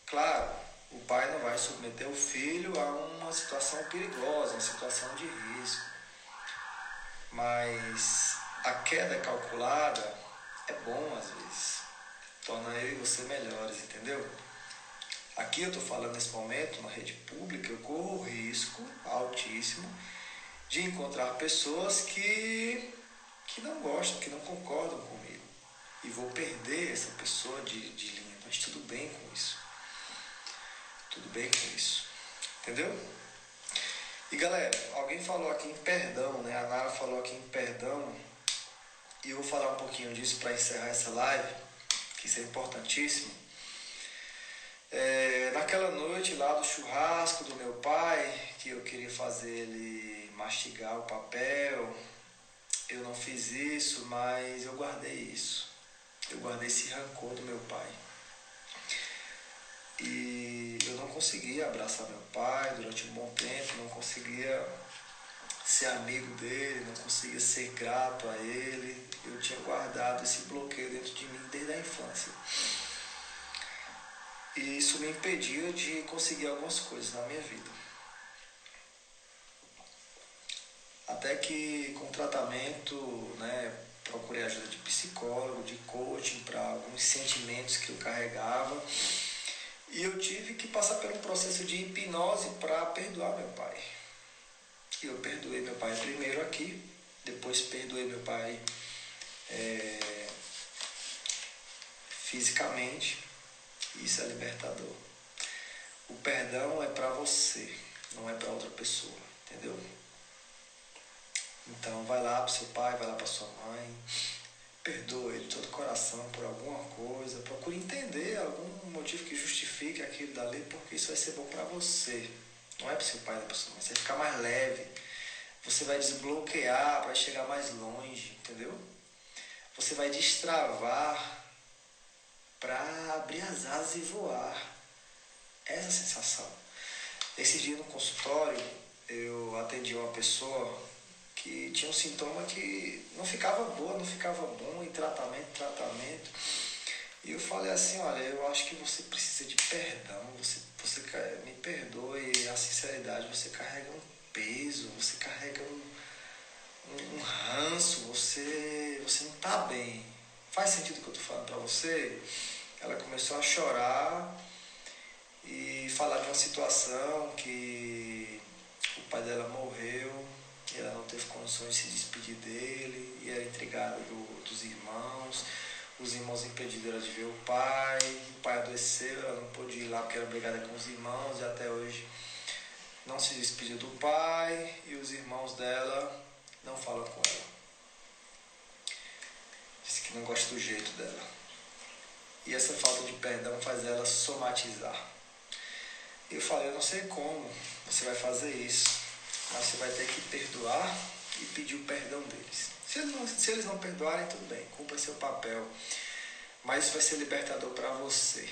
Claro, o pai não vai submeter o filho a uma situação perigosa, uma situação de risco. Mas a queda calculada é bom às vezes. Torna eu e você melhores, entendeu? Aqui eu estou falando nesse momento, na rede pública, eu corro risco altíssimo de encontrar pessoas que, que não gostam, que não concordam comigo. E vou perder essa pessoa de, de linha, mas tudo bem com isso. Tudo bem com isso. Entendeu? E galera, alguém falou aqui em perdão, né? A Nara falou aqui em perdão. E eu vou falar um pouquinho disso para encerrar essa live, que isso é importantíssimo. É, naquela noite lá do churrasco do meu pai, que eu queria fazer ele mastigar o papel, eu não fiz isso, mas eu guardei isso. Eu guardei esse rancor do meu pai. E eu não conseguia abraçar meu pai durante um bom tempo, não conseguia ser amigo dele, não conseguia ser grato a ele. Eu tinha guardado esse bloqueio dentro de mim desde a infância. E isso me impedia de conseguir algumas coisas na minha vida. Até que com tratamento, né, procurei ajuda de psicólogo, de coaching para alguns sentimentos que eu carregava. E eu tive que passar por um processo de hipnose para perdoar meu pai. E eu perdoei meu pai primeiro aqui, depois perdoei meu pai é, fisicamente isso é libertador. O perdão é para você, não é para outra pessoa, entendeu? Então vai lá para seu pai, vai lá para sua mãe, perdoa ele de todo o coração por alguma coisa, procure entender algum motivo que justifique aquilo dali, porque isso vai ser bom para você. Não é para seu pai, é para sua mãe. Você vai ficar mais leve, você vai desbloquear, vai chegar mais longe, entendeu? Você vai destravar para abrir as asas e voar. Essa sensação. Esse dia no consultório, eu atendi uma pessoa que tinha um sintoma que não ficava boa, não ficava bom, em tratamento, tratamento. E eu falei assim, olha, eu acho que você precisa de perdão, você, você me perdoe a sinceridade, você carrega um peso, você carrega um, um, um ranço, você, você não está bem. Faz sentido o que eu estou falando para você? Ela começou a chorar e falar de uma situação que o pai dela morreu e ela não teve condições de se despedir dele e era intrigada do, dos irmãos. Os irmãos impediram ela de ver o pai, o pai adoeceu, ela não pôde ir lá porque era brigada com os irmãos e até hoje não se despediu do pai e os irmãos dela não falam com ela. Disse que não gosta do jeito dela. E essa falta de perdão faz ela somatizar. Eu falei, eu não sei como você vai fazer isso, mas você vai ter que perdoar e pedir o perdão deles. Se eles não, se eles não perdoarem, tudo bem, cumpra seu papel. Mas isso vai ser libertador para você.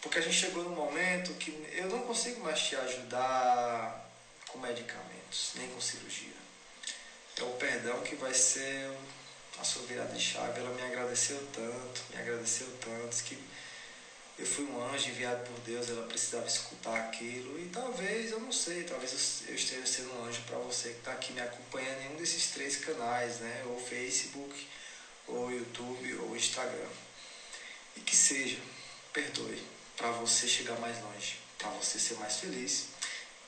Porque a gente chegou num momento que eu não consigo mais te ajudar com medicamentos, nem com cirurgia. É o perdão que vai ser a sua virada de chave. Ela me agradeceu tanto, me agradeceu tanto, que eu fui um anjo enviado por Deus, ela precisava escutar aquilo. E talvez, eu não sei, talvez eu esteja sendo um anjo para você que está aqui me acompanhando em um desses três canais, né? Ou Facebook, ou YouTube, ou Instagram. E que seja, perdoe, para você chegar mais longe, para você ser mais feliz,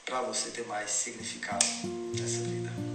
para você ter mais significado nessa vida.